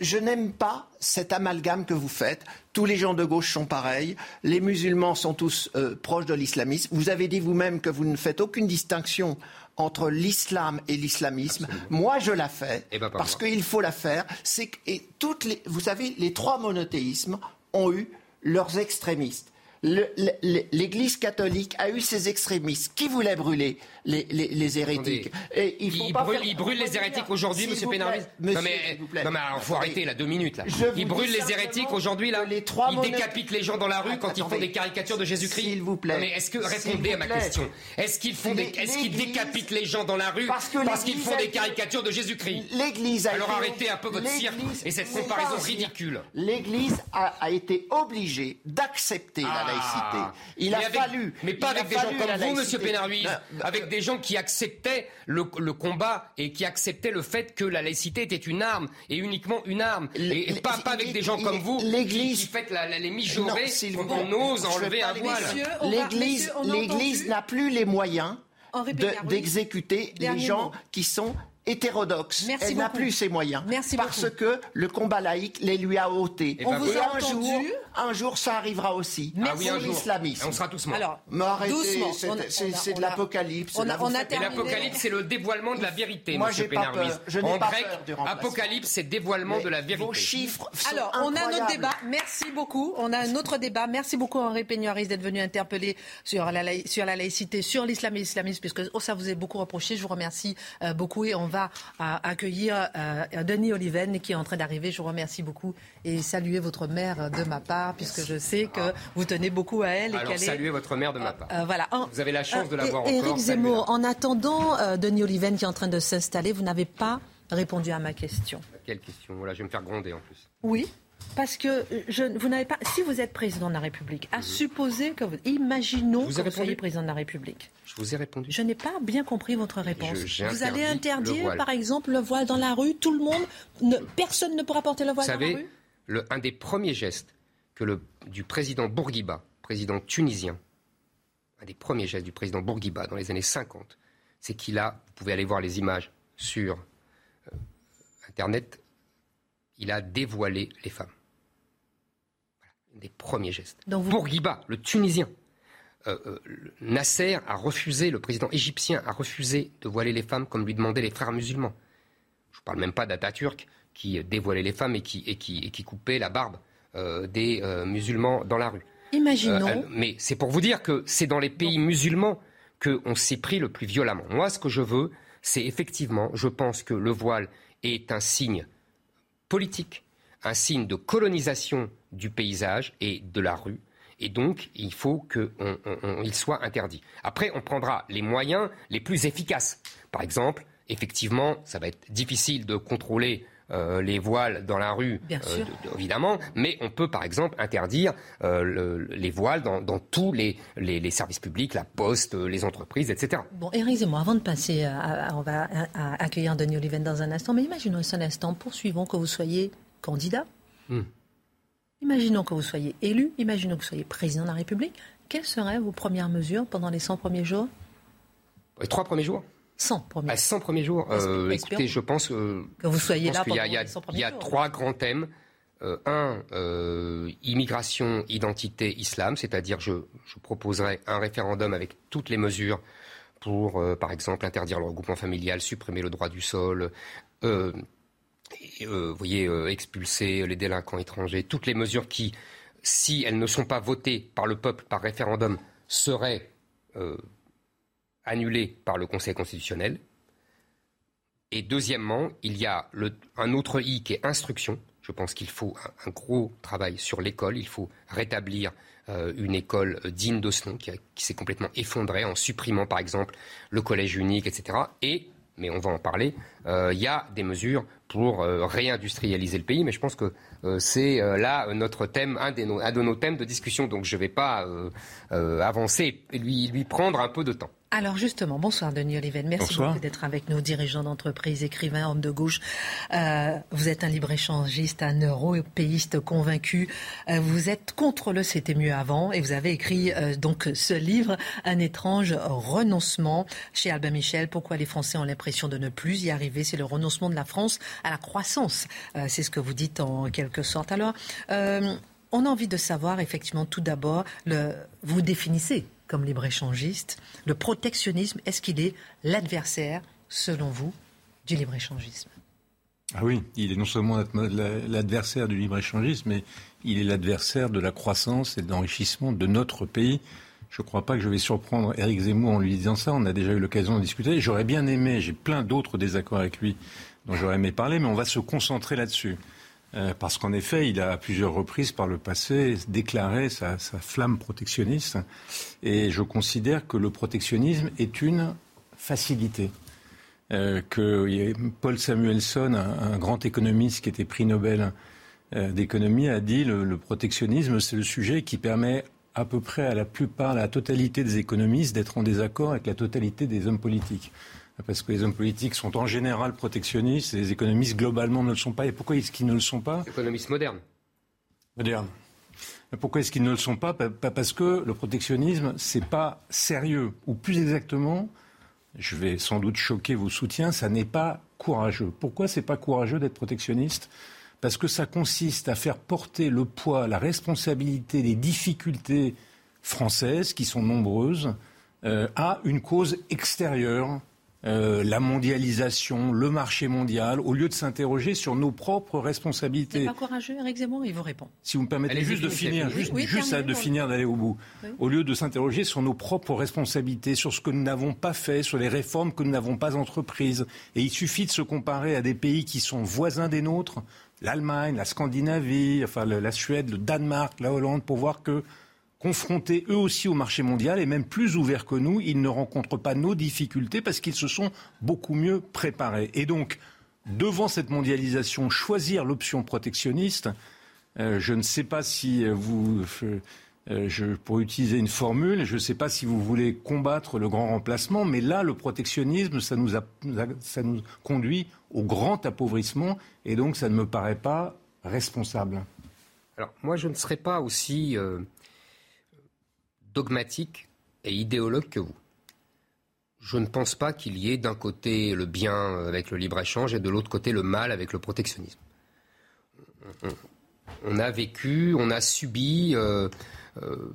Je n'aime pas cet amalgame que vous faites. Tous les gens de gauche sont pareils. Les musulmans sont tous euh, proches de l'islamisme. Vous avez dit vous-même que vous ne faites aucune distinction entre l'islam et l'islamisme. Moi, je la fais Eh ben, parce qu'il faut la faire. C'est et toutes les, vous savez, les trois monothéismes ont eu leurs extrémistes. L'Église catholique a eu ses extrémistes qui voulaient brûler les, les- les hérétiques. Et il faut Il pas brûle, faire- il brûle les hérétiques aujourd'hui, Monsieur Pénarvis Non mais, non alors, faut Attendez. arrêter là, deux minutes là. Je vous Il dis brûle les hérétiques aujourd'hui là. les trois Il mono- décapite les gens dans la rue quand ils font des caricatures de Jésus-Christ. S'il vous plaît. Non, mais est-ce que répondez à ma question Est-ce qu'ils font des, Les- est-ce qu'ils l'Église- décapitent les gens dans la rue Parce qu'ils font des caricatures de Jésus-Christ L'Église a Alors arrêtez un peu votre cirque et cette comparaison ridicule. L'Église a, a été obligée d'accepter la Ah. Laïcité. Il Mais a avec- fallu. Mais pas avec des gens comme vous. Monsieur Pénaruiz, Non, avec des gens qui acceptaient le, le combat et qui acceptaient le fait que la laïcité était une arme et uniquement une arme. Et, pas, pas avec des gens comme vous qui, l'Église- qui faites la, la- les mijaurés Non, s'il quand vous on ose enlever un voile. L'Église, n'a plus les moyens de- d'exécuter les gens mot. qui sont hétérodoxe. Merci elle n'a plus ses moyens. Merci parce beaucoup. que le combat laïque les lui a ôtés. Eh ben On vous voilà. a un jour, entendu. Un jour, ça arrivera aussi. Ah oui, un Pour jour. l'islamisme. On sera tous morts. Alors, Mais arrêtez, doucement. c'est- de l'apocalypse. on a- on terminé. L'apocalypse, c'est le dévoilement de la vérité, Moi, monsieur j'ai pas peur. Je n'ai pas grec, peur du remplacement. apocalypse, c'est dévoilement Mais de la vérité. Vos chiffres sont Alors, on a notre incroyables. débat. Merci beaucoup. On a un autre débat. Merci beaucoup, Henri Peignoiris, d'être venu interpeller sur la, laï- sur la laïcité, sur l'islam et l'islamisme, puisque oh, ça vous est beaucoup reproché. Je vous remercie euh, beaucoup et on va euh, accueillir euh, Denis Oliven qui est en train d'arriver. Je vous remercie beaucoup et saluer votre mère de ma part, puisque je sais que vous tenez beaucoup à elle et Alors, est. saluez votre mère de ma part. Euh, voilà. En- Vous avez la chance de la Euh, voir Éric. Zemmour, en attendant euh, Denis Oliven qui est en train de s'installer, vous n'avez pas répondu à ma question. Quelle question? Voilà, je vais me faire gronder en plus. Oui, parce que je, vous n'avez pas. Si vous êtes président de la République, à supposer que vous. Imaginons vous que vous soyez président de la République. Je vous ai répondu. Je n'ai pas bien compris votre réponse. Je- vous allez interdire, par exemple, le voile dans la rue. Tout le monde, ne- personne ne pourra porter le Vous voile dans la rue? le, un des premiers gestes que le, du président Bourguiba, président tunisien, un des premiers gestes du président Bourguiba dans les années 50, c'est qu'il a, vous pouvez aller voir les images sur euh, Internet, il a dévoilé les femmes. Voilà, un des premiers gestes. Vous- Bourguiba, le Tunisien. Euh, euh, Nasser a refusé, le président égyptien a refusé de voiler les femmes comme lui demandaient les frères musulmans. Je ne parle même pas d'Atatürk qui dévoilait les femmes et qui, et qui, et qui coupait la barbe des euh, musulmans dans la rue. Imaginons. Euh, mais c'est pour vous dire que c'est dans les pays musulmans qu'on s'est pris le plus violemment. Moi, ce que je veux, c'est effectivement, je pense que le voile est un signe politique, un signe de colonisation du paysage et de la rue. Et donc, il faut qu'il soit interdit. Après, on prendra les moyens les plus efficaces. Par exemple, effectivement, ça va être difficile de contrôler euh, les voiles dans la rue, Bien sûr. de- de- évidemment, mais on peut, par exemple, interdire euh, le- les voiles dans, dans tous les, les- les services publics, la poste, euh, les entreprises, etc. Bon, Éric Zemmour, avant de passer, à, à- on va à- accueillir Denis Oliven dans un instant, mais imaginons un instant, poursuivons que vous soyez candidat. Hmm. Imaginons que vous soyez élu, imaginons que vous soyez président de la République. Quelles seraient vos premières mesures pendant les 100 premiers jours? Les trois premiers jours 100 premiers À 100 premiers jours Espé- euh. Écoutez, je pense euh, Que vous soyez là qu'il y a, il y a- les 100 il premiers y a jours. trois grands thèmes. Euh, un, euh, immigration, identité, islam, c'est-à-dire je, je proposerai un référendum avec toutes les mesures pour, euh, par exemple, interdire le regroupement familial, supprimer le droit du sol, et, voyez, expulser les délinquants étrangers, toutes les mesures qui, si elles ne sont pas votées par le peuple par référendum, seraient annulées par le Conseil constitutionnel. Et deuxièmement, il y a un autre I qui est instruction. Je pense qu'il faut un, gros travail sur l'école. Il faut rétablir euh, une école euh, digne de qui, s'est complètement effondrée en supprimant par exemple le collège unique, etc. Et, mais on va en parler, euh, il y a des mesures pour réindustrialiser le pays. Mais je pense que c'est là notre thème, un, des un de nos thèmes de discussion. Donc je ne vais pas avancer et lui prendre un peu de temps. Alors justement, bonsoir Denis Oliven. Merci Bonsoir. beaucoup d'être avec nous, dirigeant d'entreprise, écrivain, homme de gauche. Euh, vous êtes un libre-échangiste, un européiste convaincu. Euh, vous êtes contre le c'était mieux avant et vous avez écrit euh, donc ce livre, Un étrange renoncement, chez Albin Michel. Pourquoi les Français ont l'impression de ne plus y arriver? C'est le renoncement de la France à la croissance. Euh, C'est ce que vous dites en quelque sorte. Alors, euh, on a envie de savoir effectivement tout d'abord, le, vous définissez comme libre-échangiste le protectionnisme. Est-ce qu'il est l'adversaire, selon vous, du libre-échangisme? Ah oui, il est non seulement l'adversaire du libre-échangisme, mais il est l'adversaire de la croissance et de l'enrichissement de notre pays. Je ne crois pas que je vais surprendre Éric Zemmour en lui disant ça. On a déjà eu l'occasion de discuter. J'aurais bien aimé, j'ai plein d'autres désaccords avec lui dont j'aurais aimé parler, mais on va se concentrer là-dessus. Euh, parce qu'en effet, il a à plusieurs reprises par le passé déclaré sa, flamme protectionniste. Et je considère que le protectionnisme est une facilité. Euh, que Paul Samuelson, un, un grand économiste qui était prix Nobel euh, d'économie, a dit le, le protectionnisme, c'est le sujet qui permet à peu près à la plupart, à la totalité des économistes d'être en désaccord avec la totalité des hommes politiques. Parce que les hommes politiques sont en général protectionnistes et les économistes globalement ne le sont pas. Et pourquoi est-ce qu'ils ne le sont pas Économiste moderne. Moderne. Pourquoi est-ce qu'ils ne le sont pas? Pa- pa- Parce que le protectionnisme, c'est pas sérieux. Ou plus exactement, je vais sans doute choquer vos soutiens, ça n'est pas courageux. Pourquoi c'est pas courageux d'être protectionniste? Parce que ça consiste à faire porter le poids, la responsabilité des difficultés françaises, qui sont nombreuses, euh, à une cause extérieure euh, la mondialisation, le marché mondial, au lieu de s'interroger sur nos propres responsabilités. C'est pas courageux, Eric Zemmour, il vous répond. Si vous me permettez juste de finir, juste, de finir d'aller au bout. Au lieu de s'interroger sur nos propres responsabilités, sur ce que nous n'avons pas fait, sur les réformes que nous n'avons pas entreprises. Et il suffit de se comparer à des pays qui sont voisins des nôtres, l'Allemagne, la Scandinavie, enfin la Suède, le Danemark, la Hollande, pour voir que confrontés eux aussi au marché mondial et même plus ouverts que nous, ils ne rencontrent pas nos difficultés parce qu'ils se sont beaucoup mieux préparés. Et donc, devant cette mondialisation, choisir l'option protectionniste, euh, je ne sais pas si vous, euh, pour utiliser une formule, je ne sais pas si vous voulez combattre le grand remplacement, mais là, le protectionnisme, ça nous, conduit au grand appauvrissement et donc ça ne me paraît pas responsable. Alors, moi, je ne serais pas aussi. Euh, dogmatique et idéologue que vous. Je ne pense pas qu'il y ait d'un côté le bien avec le libre-échange et de l'autre côté le mal avec le protectionnisme. On a vécu, on a subi euh, euh,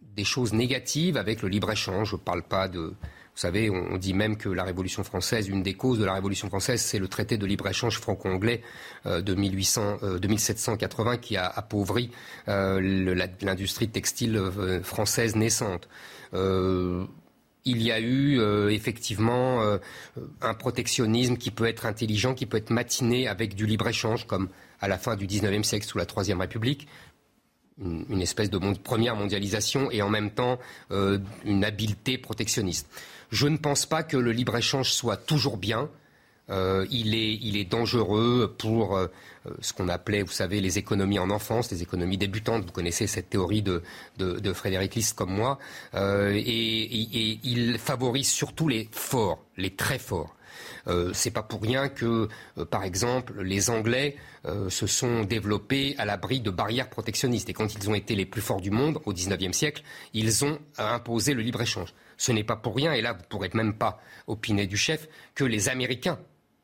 des choses négatives avec le libre-échange. Je ne parle pas de, vous savez, on, dit même que la Révolution française, une des causes de la Révolution française, c'est le traité de libre-échange franco-anglais euh, de, 1800, euh, 1780 qui a appauvri euh, l'industrie textile française naissante. il y a eu effectivement un protectionnisme qui peut être intelligent, qui peut être matiné avec du libre-échange, comme à la fin du XIXe siècle sous la Troisième République une, espèce de première mondialisation et en même temps une habileté protectionniste. Je ne pense pas que le libre-échange soit toujours bien. Euh, il, est, dangereux pour euh, ce qu'on appelait, vous savez, les économies en enfance, les économies débutantes. Vous connaissez cette théorie de, de, Frédéric List comme moi. Euh, et, il favorise surtout les forts, les très forts. C'est pas pour rien que, par exemple, les Anglais se sont développés à l'abri de barrières protectionnistes. Et quand ils ont été les plus forts du monde au XIXe siècle, ils ont imposé le libre-échange. Ce n'est pas pour rien, et là vous ne pourrez même pas opiner du chef, que les Américains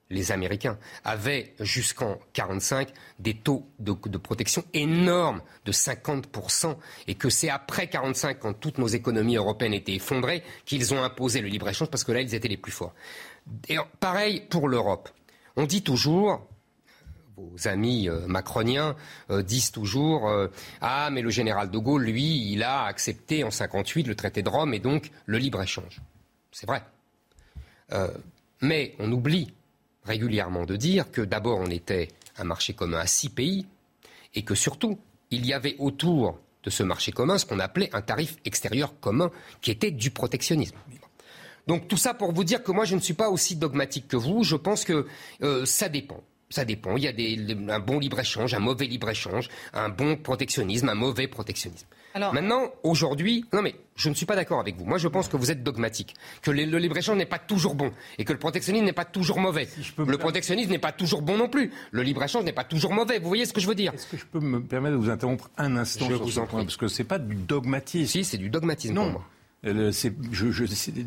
les Américains avaient jusqu'en 1945 des taux de, protection énormes de 50%, et que c'est après 1945, quand toutes nos économies européennes étaient effondrées, qu'ils ont imposé le libre-échange, parce que là, ils étaient les plus forts. Pareil pour l'Europe. On dit toujours, vos amis euh, macroniens euh, disent toujours euh, Ah, mais le général de Gaulle, lui, il a accepté en 58 le traité de Rome et donc le libre-échange. C'est vrai. mais on oublie régulièrement de dire que d'abord on était un marché commun à six pays et que surtout il y avait autour de ce marché commun ce qu'on appelait un tarif extérieur commun qui était du protectionnisme. Donc tout ça pour vous dire que moi je ne suis pas aussi dogmatique que vous. Je pense que ça dépend. Ça dépend. Il y a des, un bon libre-échange, un mauvais libre-échange, un bon protectionnisme, un mauvais protectionnisme. Alors, Maintenant, aujourd'hui, non mais je ne suis pas d'accord avec vous. Moi, je pense que vous êtes dogmatique, que le, libre-échange n'est pas toujours bon et que le protectionnisme n'est pas toujours mauvais. le protectionnisme n'est pas toujours bon non plus. Le libre-échange n'est pas toujours mauvez. Vous voyez ce que je veux dire? Est-ce que je peux me permettre de vous interrompre un instant je sur vous ce en point? Parce que c'est pas du dogmatisme. Si, c'est du dogmatisme non. pour moi. Euh,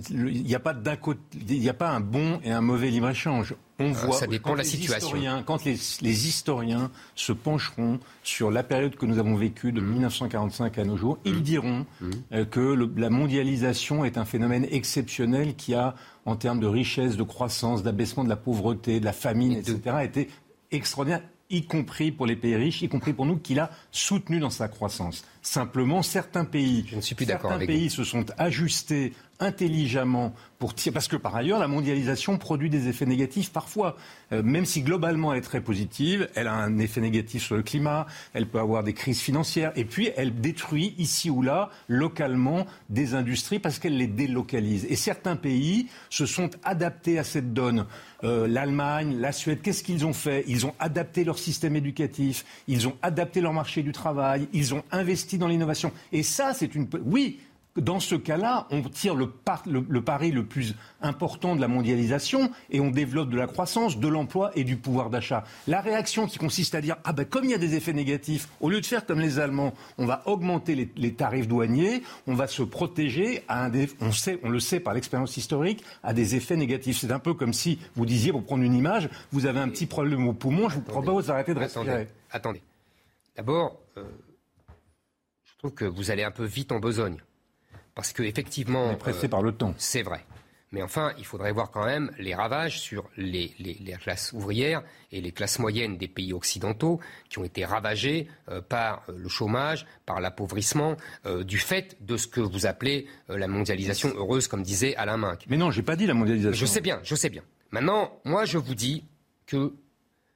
il n'y a pas d'un côté, il n'y a pas un bon et un mauvais libre échange. On ah, voit ça dépend de la situation. quand les, historiens se pencheront sur la période que nous avons vécue de 1945 à nos jours, ils mmh. diront mmh. Euh, que la mondialisation est un phénomène exceptionnel qui a, en termes de richesse, de croissance, d'abaissement de la pauvreté, de la famine, etc., été extraordinaire y compris pour les pays riches, y compris pour nous, qu'il a soutenu dans sa croissance. Simplement, certains pays, Je ne suis plus certains pays se sont ajustés intelligemment pour tirer. Parce que par ailleurs, la mondialisation produit des effets négatifs parfois. Euh, même si globalement elle est très positive, elle a un effet négatif sur le climat, elle peut avoir des crises financières, et puis elle détruit ici ou là, localement, des industries parce qu'elle les délocalise. Et certains pays se sont adaptés à cette donne. Euh, L'Allemagne, la Suède, qu'est-ce qu'ils ont fait? Ils ont adapté leur système éducatif, ils ont adapté leur marché du travail, ils ont investi dans l'innovation. Et ça, c'est une. Oui, dans ce cas-là, on tire le, pari le plus important de la mondialisation et on développe de la croissance, de l'emploi et du pouvoir d'achat. La réaction qui consiste à dire ah ben comme il y a des effets négatifs, au lieu de faire comme les Allemands, on va augmenter les, tarifs douaniers, on va se protéger à un on sait, on le sait par l'expérience historique, à des effets négatifs. C'est un peu comme si vous disiez, pour prendre une image, vous avez un petit problème au poumon, je vous propose d'arrêter de respirer. Attendez, D'abord, euh, je trouve que vous allez un peu vite en besogne. Parce que effectivement, on est pressé par le temps. C'est vrai. Mais enfin, il faudrait voir quand même les ravages sur les, classes ouvrières et les classes moyennes des pays occidentaux qui ont été ravagées euh, par euh, le chômage, par l'appauvrissement, euh, du fait de ce que vous appelez la mondialisation heureuse, comme disait Alain Minck. Mais non, j'ai pas dit la mondialisation. Je sais bien, je sais bien. Maintenant, moi, je vous dis que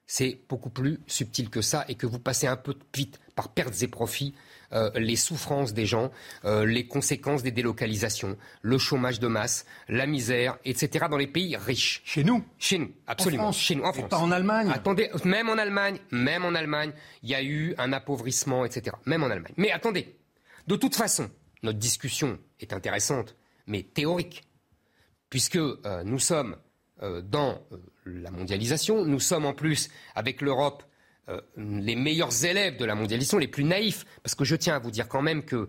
c'est beaucoup plus subtil que ça et que vous passez un peu vite par pertes et profits euh, les souffrances des gens, euh, les conséquences des délocalisations, le chômage de masse, la misère, etc. dans les pays riches. Chez nous Chez nous, absolument. Chez nous, en France. Pas en Allemagne Attendez, même en Allemagne, même en Allemagne, il y a eu un appauvrissement, etc. Même en Allemagne. Mais attendez, de toute façon, notre discussion est intéressante, mais théorique, puisque euh, nous sommes dans la mondialisation, nous sommes en plus avec l'Europe euh, les meilleurs élèves de la mondialisation, les plus naïfs, parce que je tiens à vous dire quand même que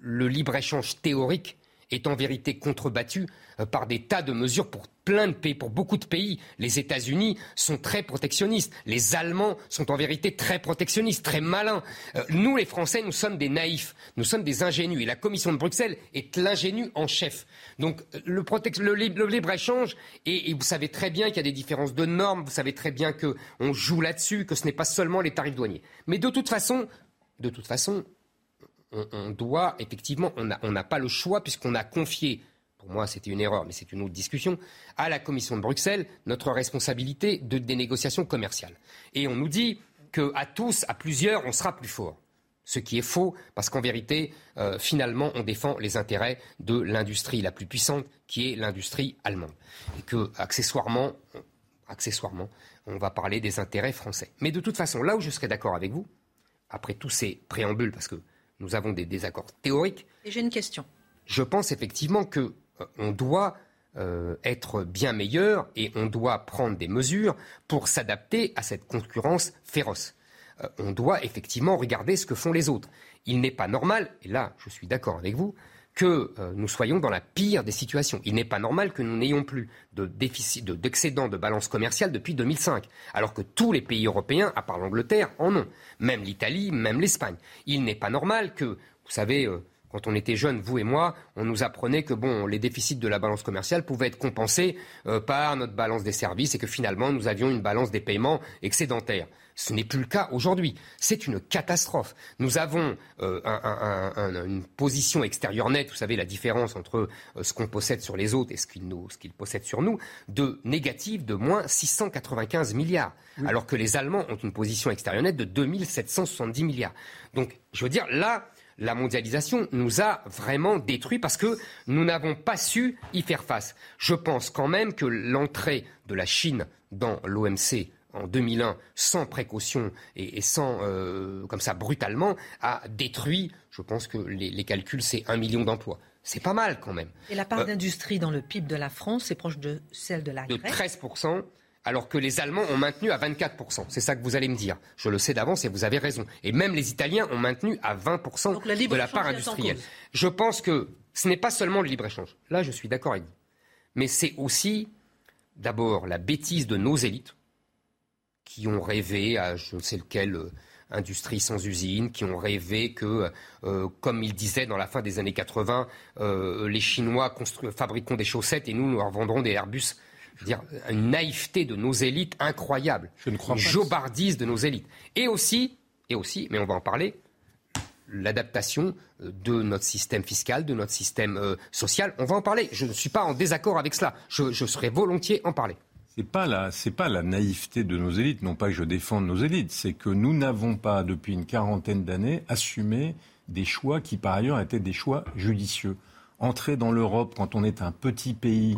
le libre-échange théorique est en vérité contrebattu euh, par des tas de mesures pour plein de pays, pour beaucoup de pays. Les États-Unis sont très protectionnistes. Les Allemands sont en vérité très protectionnistes, très malins. Euh, nous, les Français, nous sommes des naïfs, nous sommes des ingénus. Et la Commission de Bruxelles est l'ingénu en chef. Donc le, libre-échange, et, vous savez très bien qu'il y a des différences de normes, vous savez très bien qu'on joue là-dessus, que ce n'est pas seulement les tarifs douaniers. Mais de toute façon, de toute façon, on, doit effectivement, on n'a pas le choix puisqu'on a confié pour moi c'était une erreur, mais c'est une autre discussion, à la Commission de Bruxelles notre responsabilité de, des négociations commerciales. Et on nous dit qu'à tous, à plusieurs, on sera plus fort. Ce qui est faux, parce qu'en vérité, euh, finalement, on défend les intérêts de l'industrie la plus puissante, qui est l'industrie allemande. Et que, accessoirement, accessoirement, on va parler des intérêts français. Mais de toute façon, là où je serais d'accord avec vous, après tous ces préambules, parce que nous avons des désaccords théoriques. Et j'ai une question. Je pense effectivement que euh, on doit euh, être bien meilleur et on doit prendre des mesures pour s'adapter à cette concurrence féroce. Euh, on doit effectivement regarder ce que font les autres. Il n'est pas normal, et là je suis d'accord avec vous, que nous soyons dans la pire des situations. Il n'est pas normal que nous n'ayons plus de déficit, d'excédent de, balance commerciale depuis 2005, alors que tous les pays européens, à part l'Angleterre, en ont, même l'Italie, même l'Espagne. Il n'est pas normal que, vous savez, quand on était jeunes, vous et moi, on nous apprenait que bon, les déficits de la balance commerciale pouvaient être compensés euh, par notre balance des services et que finalement nous avions une balance des paiements excédentaire. Ce n'est plus le cas aujourd'hui. C'est une catastrophe. Nous avons euh, une position extérieure nette, vous savez la différence entre euh, ce qu'on possède sur les autres et ce qu'ils possèdent sur nous, de négative de moins 695 milliards, alors que les Allemands ont une position extérieure nette de 2770 milliards. Donc, je veux dire, là, la mondialisation nous a vraiment détruits parce que nous n'avons pas su y faire face. Je pense quand même que l'entrée de la Chine dans l'OMC en 2001 sans précaution et, sans euh, comme ça brutalement a détruit. Je pense que les, calculs c'est un million d'emplois. C'est pas mal quand même. Et la part euh, d'industrie dans le PIB de la France est proche de celle de la Grèce. De 13 alors que les Allemands ont maintenu à 24%. C'est ça que vous allez me dire. Je le sais d'avance et vous avez raison. Et même les Italiens ont maintenu à 20% de la part industrielle. Je pense que ce n'est pas seulement le libre-échange. Là, je suis d'accord avec vous. Mais c'est aussi, d'abord, la bêtise de nos élites qui ont rêvé à je ne sais lequel euh, industrie sans usine, qui ont rêvé que, euh, comme ils disaient dans la fin des années 80, euh, les Chinois fabriqueront des chaussettes et nous, nous leur vendrons des Airbus dire, une naïveté de nos élites incroyable. Je ne crois une jobardise de nos élites. Et aussi, et aussi, mais on va en parler, l'adaptation de notre système fiscal, de notre système social. On va en parler. Je ne suis pas en désaccord avec cela. Je, je serais volontiers en parler. C'est pas la, c'est pas la naïveté de nos élites. Non pas que je défende nos élites, c'est que nous n'avons pas depuis une quarantaine d'années assumé des choix qui par ailleurs étaient des choix judicieux. Entrer dans l'Europe quand on est un petit pays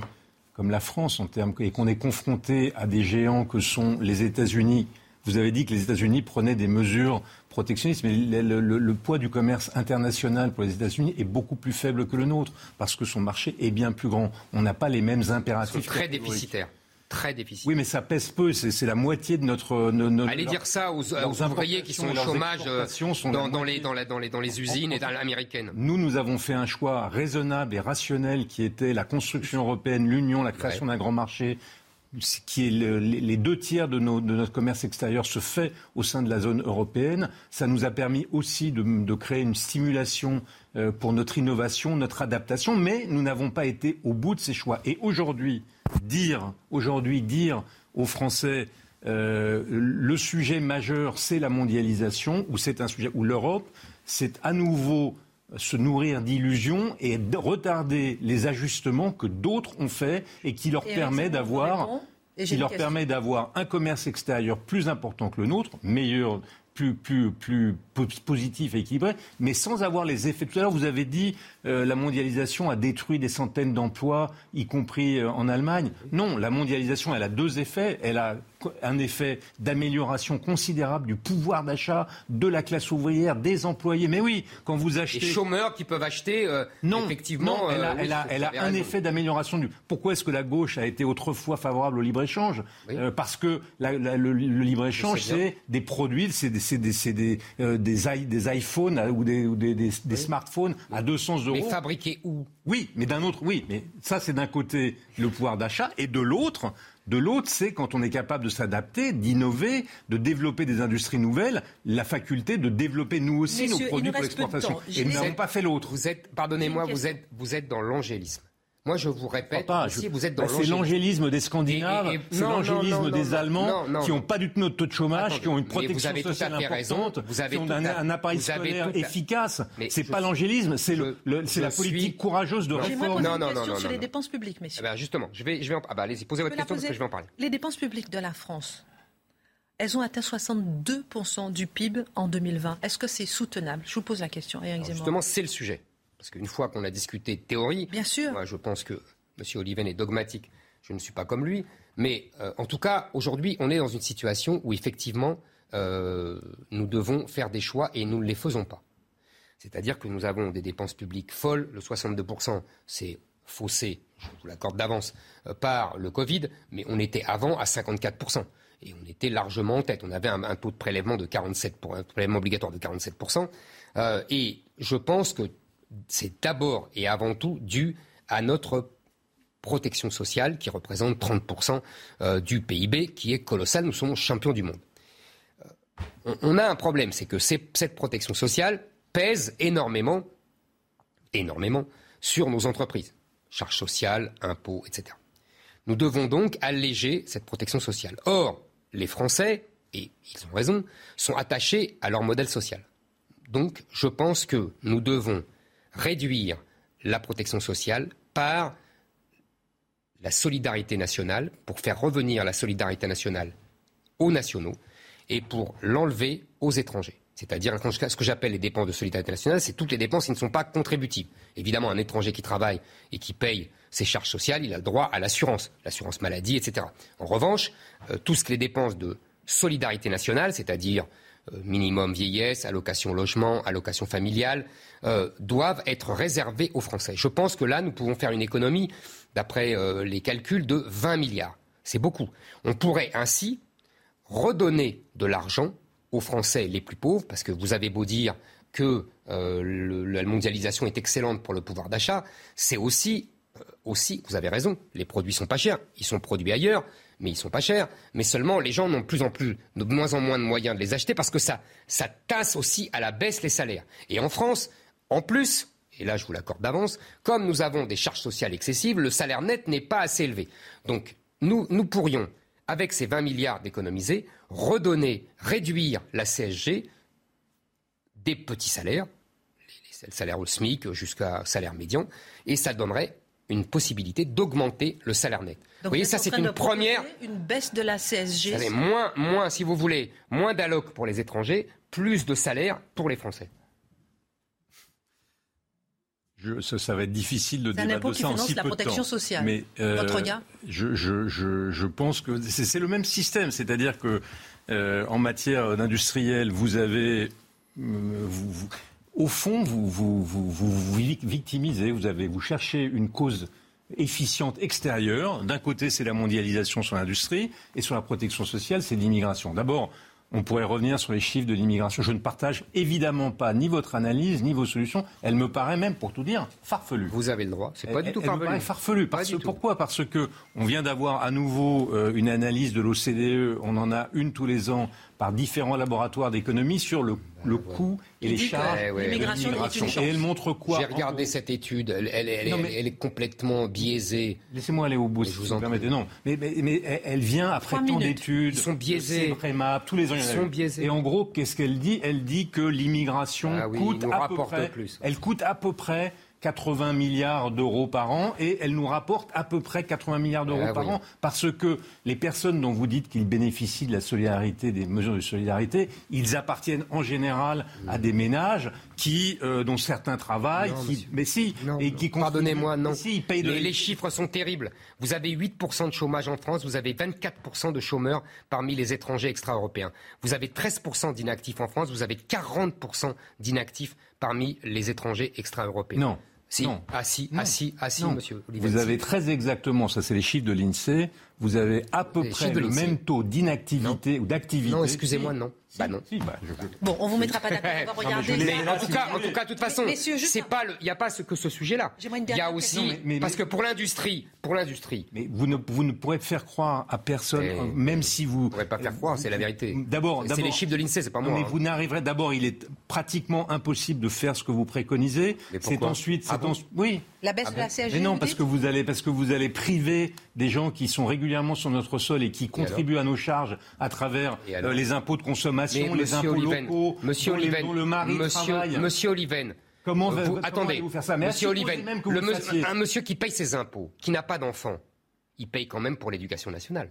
comme la France en termes et qu'on est confronté à des géants que sont les États-Unis Vous avez dit que les États-Unis prenaient des mesures protectionnistes, mais le, poids du commerce international pour les États-Unis est beaucoup plus faible que le nôtre, parce que son marché est bien plus grand. On n'a pas les mêmes impératifs. Très déficitaire très déficitaire. Oui, mais ça pèse peu. C'est la moitié de notre. Allez dire ça aux, ouvriers qui sont au chômage euh, dans, les, dans, dans, les, dans les usines et dans l'américaine. Nous, nous avons fait un choix raisonnable et rationnel qui était la construction européenne, l'union, la création d'un grand marché qui est les deux tiers de, notre commerce extérieur se fait au sein de la zone européenne. Ça nous a permis aussi de, créer une stimulation euh, pour notre innovation, notre adaptation, mais nous n'avons pas été au bout de ces choix. Et aujourd'hui, dire, aujourd'hui, dire aux Français euh, le sujet majeur, c'est la mondialisation, ou c'est un sujet où l'Europe, c'est à nouveau se nourrir d'illusions et retarder les ajustements que d'autres ont faits et qui leur permet d'avoir qui leur permet d'avoir un commerce extérieur plus important que le nôtre, meilleur plus, plus, plus positif et équilibré, mais sans avoir les effets. Tout à l'heure, vous avez dit euh, la mondialisation a détruit des centaines d'emplois, y compris euh, en Allemagne. Non, la mondialisation, elle a deux effets. Elle a un effet d'amélioration considérable du pouvoir d'achat de la classe ouvrière, des employés. Mais oui, quand vous achetez... Les chômeurs qui peuvent acheter, euh, non, effectivement... elle a, elle a, elle a un effet d'amélioration du... Pourquoi est-ce que la gauche a été autrefois favorable au libre-échange? Parce que le, libre-échange, c'est des produits, c'est des, des, des, des, des iPhones ou des, ou des, smartphones à 200 euros. Mais fabriqués où? Oui, mais d'un autre, oui. Mais ça, c'est d'un côté le pouvoir d'achat et de l'autre, de l'autre, c'est quand on est capable de s'adapter, d'innover, de développer des industries nouvelles, la faculté de développer nous aussi nos produits pour l'exportation. Et nous n'avons pas fait l'autre. Vous êtes, pardonnez-moi, vous êtes, vous êtes dans l'angélisme. Moi, je vous répète, pas, vous êtes dans bah, C'est l'angélisme des Scandinaves, c'est l'angélisme des Allemands qui n'ont pas du tout notre taux de chômage, qui ont une protection sociale importante, vous avez qui ont un, appareil scolaire efficace. C'est pas l'angélisme, c'est la politique courageuse de réforme. Non, non, non, sur les dépenses publiques, messieurs. Eh ben, justement, je vais, je vais en... ah allez-y, posez votre question parce que je vais en parler. Les dépenses publiques de la France, elles ont atteint 62% du PIB en 2020. Est-ce que c'est soutenable? Je vous pose la question, Justement, c'est le sujet. Parce qu'une fois qu'on a discuté théorie, Bien sûr. moi je pense que M. Oliven est dogmatique. Je ne suis pas comme lui. Mais euh, en tout cas, aujourd'hui, on est dans une situation où effectivement, euh, nous devons faire des choix et nous ne les faisons pas. C'est-à-dire que nous avons des dépenses publiques folles. Le 62%, c'est faussé, je vous l'accorde d'avance, euh, par le Covid, mais on était avant à 54%. Et on était largement en tête. On avait un, taux de prélèvement de 47 un prélèvement obligatoire de 47%. et je pense que c'est d'abord et avant tout dû à notre protection sociale qui représente 30% euh, du PIB, qui est colossal. Nous sommes champions du monde. Euh, on a un problème, c'est que cette protection sociale pèse énormément, énormément sur nos entreprises. Charges sociales, impôts, etc. Nous devons donc alléger cette protection sociale. Or, les Français, et ils ont raison, sont attachés à leur modèle social. Donc, je pense que nous devons réduire la protection sociale par la solidarité nationale, pour faire revenir la solidarité nationale aux nationaux et pour l'enlever aux étrangers. C'est-à-dire ce que j'appelle les dépenses de solidarité nationale, c'est toutes les dépenses qui ne sont pas contributives. Évidemment, un étranger qui travaille et qui paye ses charges sociales, il a le droit à l'assurance, l'assurance maladie, etc. En revanche, euh, tout ce qui est dépenses de solidarité nationale, c'est-à-dire minimum vieillesse, allocation logement, allocation familiale, euh, doivent être réservés aux Français. Je pense que là, nous pouvons faire une économie, d'après euh, les calculs, de 20 milliards. C'est beaucoup. On pourrait ainsi redonner de l'argent aux Français les plus pauvres, parce que vous avez beau dire que la mondialisation est excellente pour le pouvoir d'achat, c'est aussi, aussi, vous avez raison, les produits sont pas chers, ils sont produits ailleurs, mais ils sont pas chers. Mais seulement, les gens n'ont plus en plus, de moins en moins de moyens de les acheter parce que ça, ça tasse aussi à la baisse les salaires. Et en France, en plus, et là je vous l'accorde d'avance, comme nous avons des charges sociales excessives, le salaire net n'est pas assez élevé. Donc, nous, nous pourrions, avec ces 20 milliards d'économisés, redonner, réduire la CSG des petits salaires, les salaires au SMIC jusqu'à salaire médian, et ça donnerait une possibilité d'augmenter le salaire net. vous voyez, ça c'est une première. Une baisse de la CSG. moins, moins, si vous voulez, moins d'allocs pour les étrangers, plus de salaire pour les Français. Je, ça, va être difficile de débattre de ça en si la protection sociale. Mais euh, votre regard je, je, je, pense que c'est le même système, c'est-à-dire que en matière d'industriel, vous avez au fond, vous vous, vous, vous, victimisez, vous, avez, vous cherchez une cause efficiente extérieure. D'un côté, c'est la mondialisation sur l'industrie, et sur la protection sociale, c'est l'immigration. D'abord, on pourrait revenir sur les chiffres de l'immigration. Je ne partage évidemment pas ni votre analyse, ni vos solutions. Elle me paraît même, pour tout dire, farfelue. Vous avez le droit. C'est pas du tout elle farfelu. Me paraît farfelu. Parce, pourquoi? Parce que on vient d'avoir à nouveau euh, une analyse de l'OCDE. On en a une tous les ans par différents laboratoires d'économie sur le, le coût et les charges de l'immigration. Et elle montre quoi J'ai regardé cette étude, elle, elle, elle, est complètement biaisée. Laissez-moi aller au bout, si vous en permettez. Non, mais, mais, mais, elle vient après tant d'études. Ils sont biaisés. tous les ans, Ils sont biaisés. Et en gros, qu'est-ce qu'elle dit? Elle dit que l'immigration ah coûte à peu près. Plus. Elle coûte à peu près 80 milliards d'euros par an et elle nous rapporte à peu près 80 milliards d'euros ah par an parce que les personnes dont vous dites qu'ils bénéficient de la solidarité, des mesures de solidarité, ils appartiennent en général à des ménages qui, euh, dont certains travaillent, qui, mais si, et qui Pardonnez-moi, non. Si, payent les, chiffres sont terribles. Vous avez 8% de chômage en France, vous avez 24% de chômeurs parmi les étrangers extra-européens. Vous avez 13% d'inactifs en France, vous avez 40% d'inactifs parmi les étrangers extra-européens. Non. Si. Non. Ah si, ah si, ah si, monsieur Olivier. Vous avez très exactement, ça c'est les chiffres de l'INSEE, vous avez à peu près le même taux d'inactivité ou d'activité. Non, excusez-moi, non. Bah non. Bah, bon, on vous mettra pas d'accord. On va regarder. en tout cas, en tout cas, de toute façon, c'est pas il n'y a pas ce, que ce sujet-là. Il y a aussi parce que pour l'industrie, pour l'industrie. Mais vous ne vous ne pourrez faire croire à personne, même si vous. ne pourrez pas faire croire, c'est la vérité. D'abord, c'est les chiffres de l'Insee, c'est pas moi. Mais vous n'arriverez d'abord, il est pratiquement impossible de faire ce que vous préconisez. C'est ensuite, ah oui. La baisse ah de la CSG. Mais non, parce que vous allez parce que vous allez priver des gens qui sont régulièrement sur notre sol et qui contribuent à nos charges à travers euh, les impôts de consommation, les impôts locaux, Monsieur dont, le mari monsieur, travaille. Monsieur Oliven. Comment, vous, attendez, vous faire ça? Monsieur Oliven, un monsieur qui paye ses impôts, qui n'a pas d'enfant, il paye quand même pour l'éducation nationale.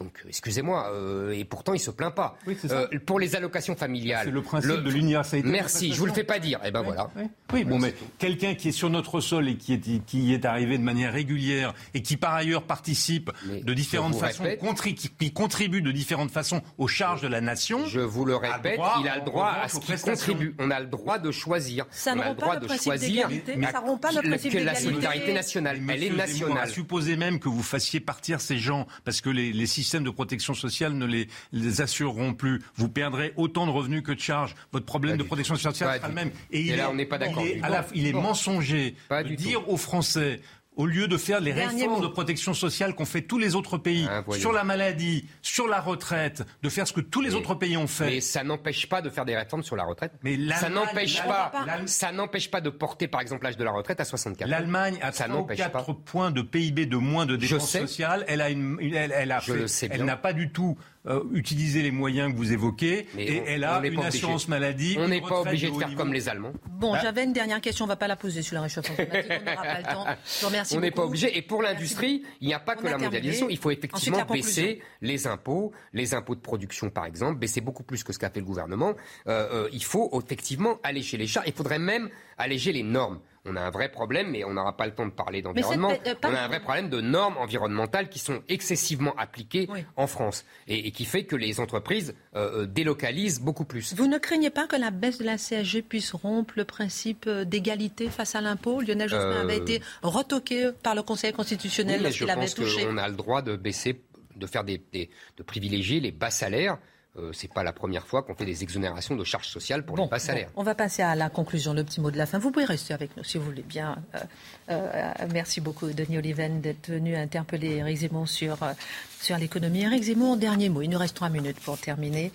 Donc, excusez-moi, euh, et pourtant il se plaint pas. Euh, pour les allocations familiales. C'est le principe de l'universalité. Merci, je vous le fais pas dire. Eh ben voilà. Oui, bon, mais quelqu'un qui est sur notre sol et qui est, qui est arrivé de manière régulière et qui par ailleurs participe de différentes façons, qui, contribue de différentes façons aux charges de la nation. Je vous le répète, il a le droit à ce qu'il contribue. On a le droit de choisir. Ça On a le droit de choisir. Mais ça rompt pas le principe que la solidarité nationale. Elle est nationale. Supposez même que vous fassiez partir ces gens parce que les, les systèmes de protection sociale ne les, assureront plus. Vous perdrez autant de revenus que de charges. Votre problème de protection sociale sera le même. Et, il là, est, on n'est pas d'accord. Il, est mensonger de dire aux Français au lieu de faire les réformes de protection sociale qu'ont fait tous les autres pays ah, sur la maladie, sur la retraite, de faire ce que tous les autres pays ont fait. Mais ça n'empêche pas de faire des réformes sur la retraite. Mais ça n'empêche pas, ça n'empêche pas de porter par exemple l'âge de la retraite à 64 L'Allemagne a 34 points de PIB de moins de dépenses sociales. Elle a une, elle, elle a fait, elle n'a pas du tout euh, utiliser les moyens que vous évoquez et elle a une assurance maladie. On n'est pas obligé de faire comme les Allemands. Bon, bah. j'avais une dernière question, on ne va pas la poser sur le réchauffement climatique, on n'aura pas le temps. Je vous remercie On n'est pas obligé. Et pour l'industrie, il n'y a pas que la mondialisation. Il faut effectivement baisser les impôts, les impôts de production par exemple, baisser beaucoup plus que ce qu'a fait le gouvernement. Euh, euh, il faut effectivement alléger les charges. Il faudrait même alléger les normes on a un vrai problème, mais on n'aura pas le temps de parler d'environnement. Euh, on a un vrai problème de normes environnementales qui sont excessivement appliquées en France et, qui fait que les entreprises euh, euh, délocalisent beaucoup plus. Vous ne craignez pas que la baisse de la CSG puisse rompre le principe d'égalité face à l'impôt? Lionel Jospin avait été retoqué par le Conseil constitutionnel lorsqu'il avait touché. On a le droit de baisser, de faire des, de privilégier les bas salaires euh, c'est pas la première fois qu'on fait des exonérations de charges sociales pour les bas salaires. on va passer à la conclusion, le petit mot de la fin. Vous pouvez rester avec nous si vous voulez bien. Euh, euh, merci beaucoup, Denis Oliven, d'être venu interpeller Eric Zemmour sur, sur l'économie. Eric Zemmour, dernier mot. Il nous reste trois minutes pour terminer.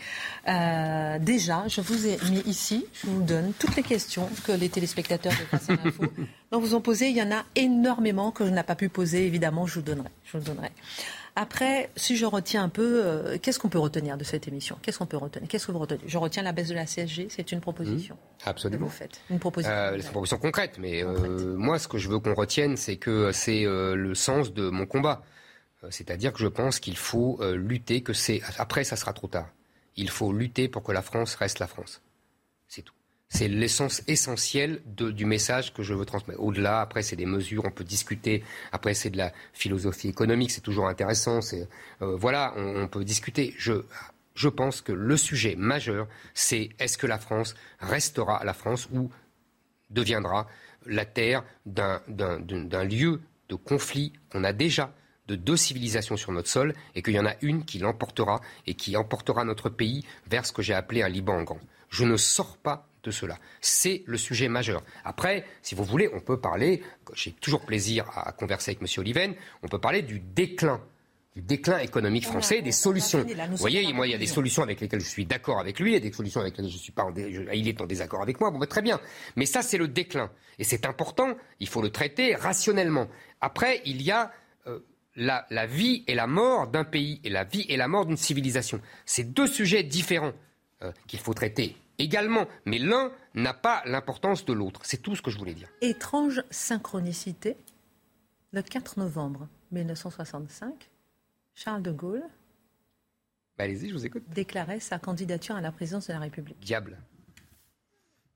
déjà, je vous ai mis ici, je vous donne toutes les questions que les téléspectateurs de Face à l'Info vous ont posé. Il y en a énormément que je n'ai pas pu poser, évidemment, je vous donnerai. Je vous donnerai. Après, si je retiens un peu, euh, qu'est-ce qu'on peut retenir de cette émission? Qu'est-ce qu'on peut retenir? Qu'est-ce que vous retenez? Je retiens la baisse de la CSG, c'est une proposition. Mmh, absolument. Que vous faites une proposition. Euh, c'est une proposition concrète, mais euh, moi, ce que je veux qu'on retienne, c'est que c'est le sens de mon combat. C'est-à-dire que je pense qu'il faut lutter, que c'est après, ça sera trop tard. Il faut lutter pour que la France reste la France. C'est tout. C'est l'essence essentielle du message que je veux transmettre. Au-delà, après, c'est des mesures, on peut discuter. Après, c'est de la philosophie économique, c'est toujours intéressant. Euh, voilà, on, peut discuter. Je, je pense que le sujet majeur, c'est est-ce que la France restera la France ou deviendra la terre d'un lieu de conflit qu'on a déjà de deux civilisations sur notre sol et qu'il y en a une qui l'emportera et qui emportera notre pays vers ce que j'ai appelé un Liban en grand. Je ne sors pas de cela. C'est le sujet majeur. Après, si vous voulez, on peut parler, j'ai toujours plaisir à converser avec M. Oliven, on peut parler du déclin du déclin économique français, des solutions. Vous voyez, moi, il y a des solutions avec lesquelles je suis d'accord avec lui, il y a des solutions avec lesquelles je suis pas en il est en désaccord avec moi. Bon, bah, très bien. Mais ça, c'est le déclin. Et c'est important. Il faut le traiter rationnellement. Après, il y a euh, la, la, vie et la mort d'un pays et la vie et la mort d'une civilisation. C'est deux sujets différents euh, qu'il faut traiter également, mais l'un n'a pas l'importance de l'autre. C'est tout ce que je voulais dire. Étrange synchronicité. Le 4 novembre 1965, Charles de Gaulle bah, allez-y, je vous écoute. déclarait sa candidature à la présidence de la République. Diable.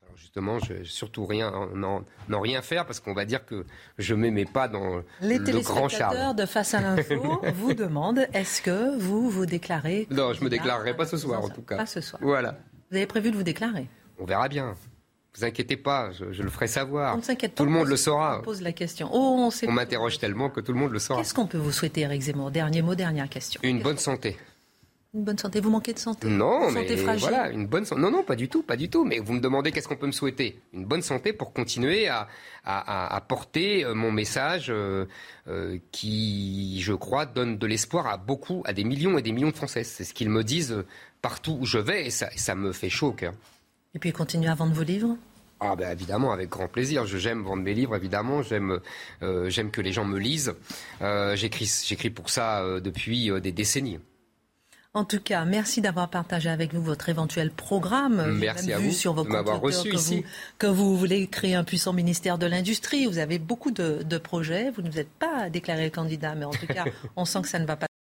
Alors justement, je surtout rien, n'en rien faire parce qu'on va dire que je ne m'aimais pas dans Les le grand Charles. de Face à l'info vous demandent est-ce que vous vous déclarez Non, je me déclarerai pas ce soir en tout cas. Pas ce soir. Voilà. Vous avez prévu de vous déclarer On verra bien. Vous inquiétez pas, je, le ferai savoir. On s'inquiète Tout le monde le saura. On pose la question. Oh, on, m'interroge tellement que tout le monde le saura. Qu'est-ce qu'on peut vous souhaiter, Eric Zemmour? Dernier mot, dernière question. Une bonne santé. Une bonne santé. Vous manquez de santé Non, mais fragile. voilà, une bonne santé. Non, non, pas du tout, pas du tout. Mais vous me demandez qu'est-ce qu'on peut me souhaiter? Une bonne santé pour continuer à, à, porter euh, mon message euh, euh, qui, je crois, donne de l'espoir à beaucoup, à des millions et des millions de Français. C'est ce qu'ils me disent partout où je vais et ça, ça me fait chaud au cœur. Et puis continuer à vendre vos livres? Ah ben évidemment, avec grand plaisir. j'aime vendre mes livres, évidemment. J'aime, euh, j'aime que les gens me lisent. J'écris, j'écris pour ça depuis des décennies. En tout cas, merci d'avoir partagé avec nous votre éventuel programme. Merci à vous sur vos de m'avoir reçu que ici. Vous, que vous voulez créer un puissant ministère de l'industrie. Vous avez beaucoup de, de projets. Vous ne vous êtes pas déclaré candidat, mais en tout cas, on sent que ça ne va pas.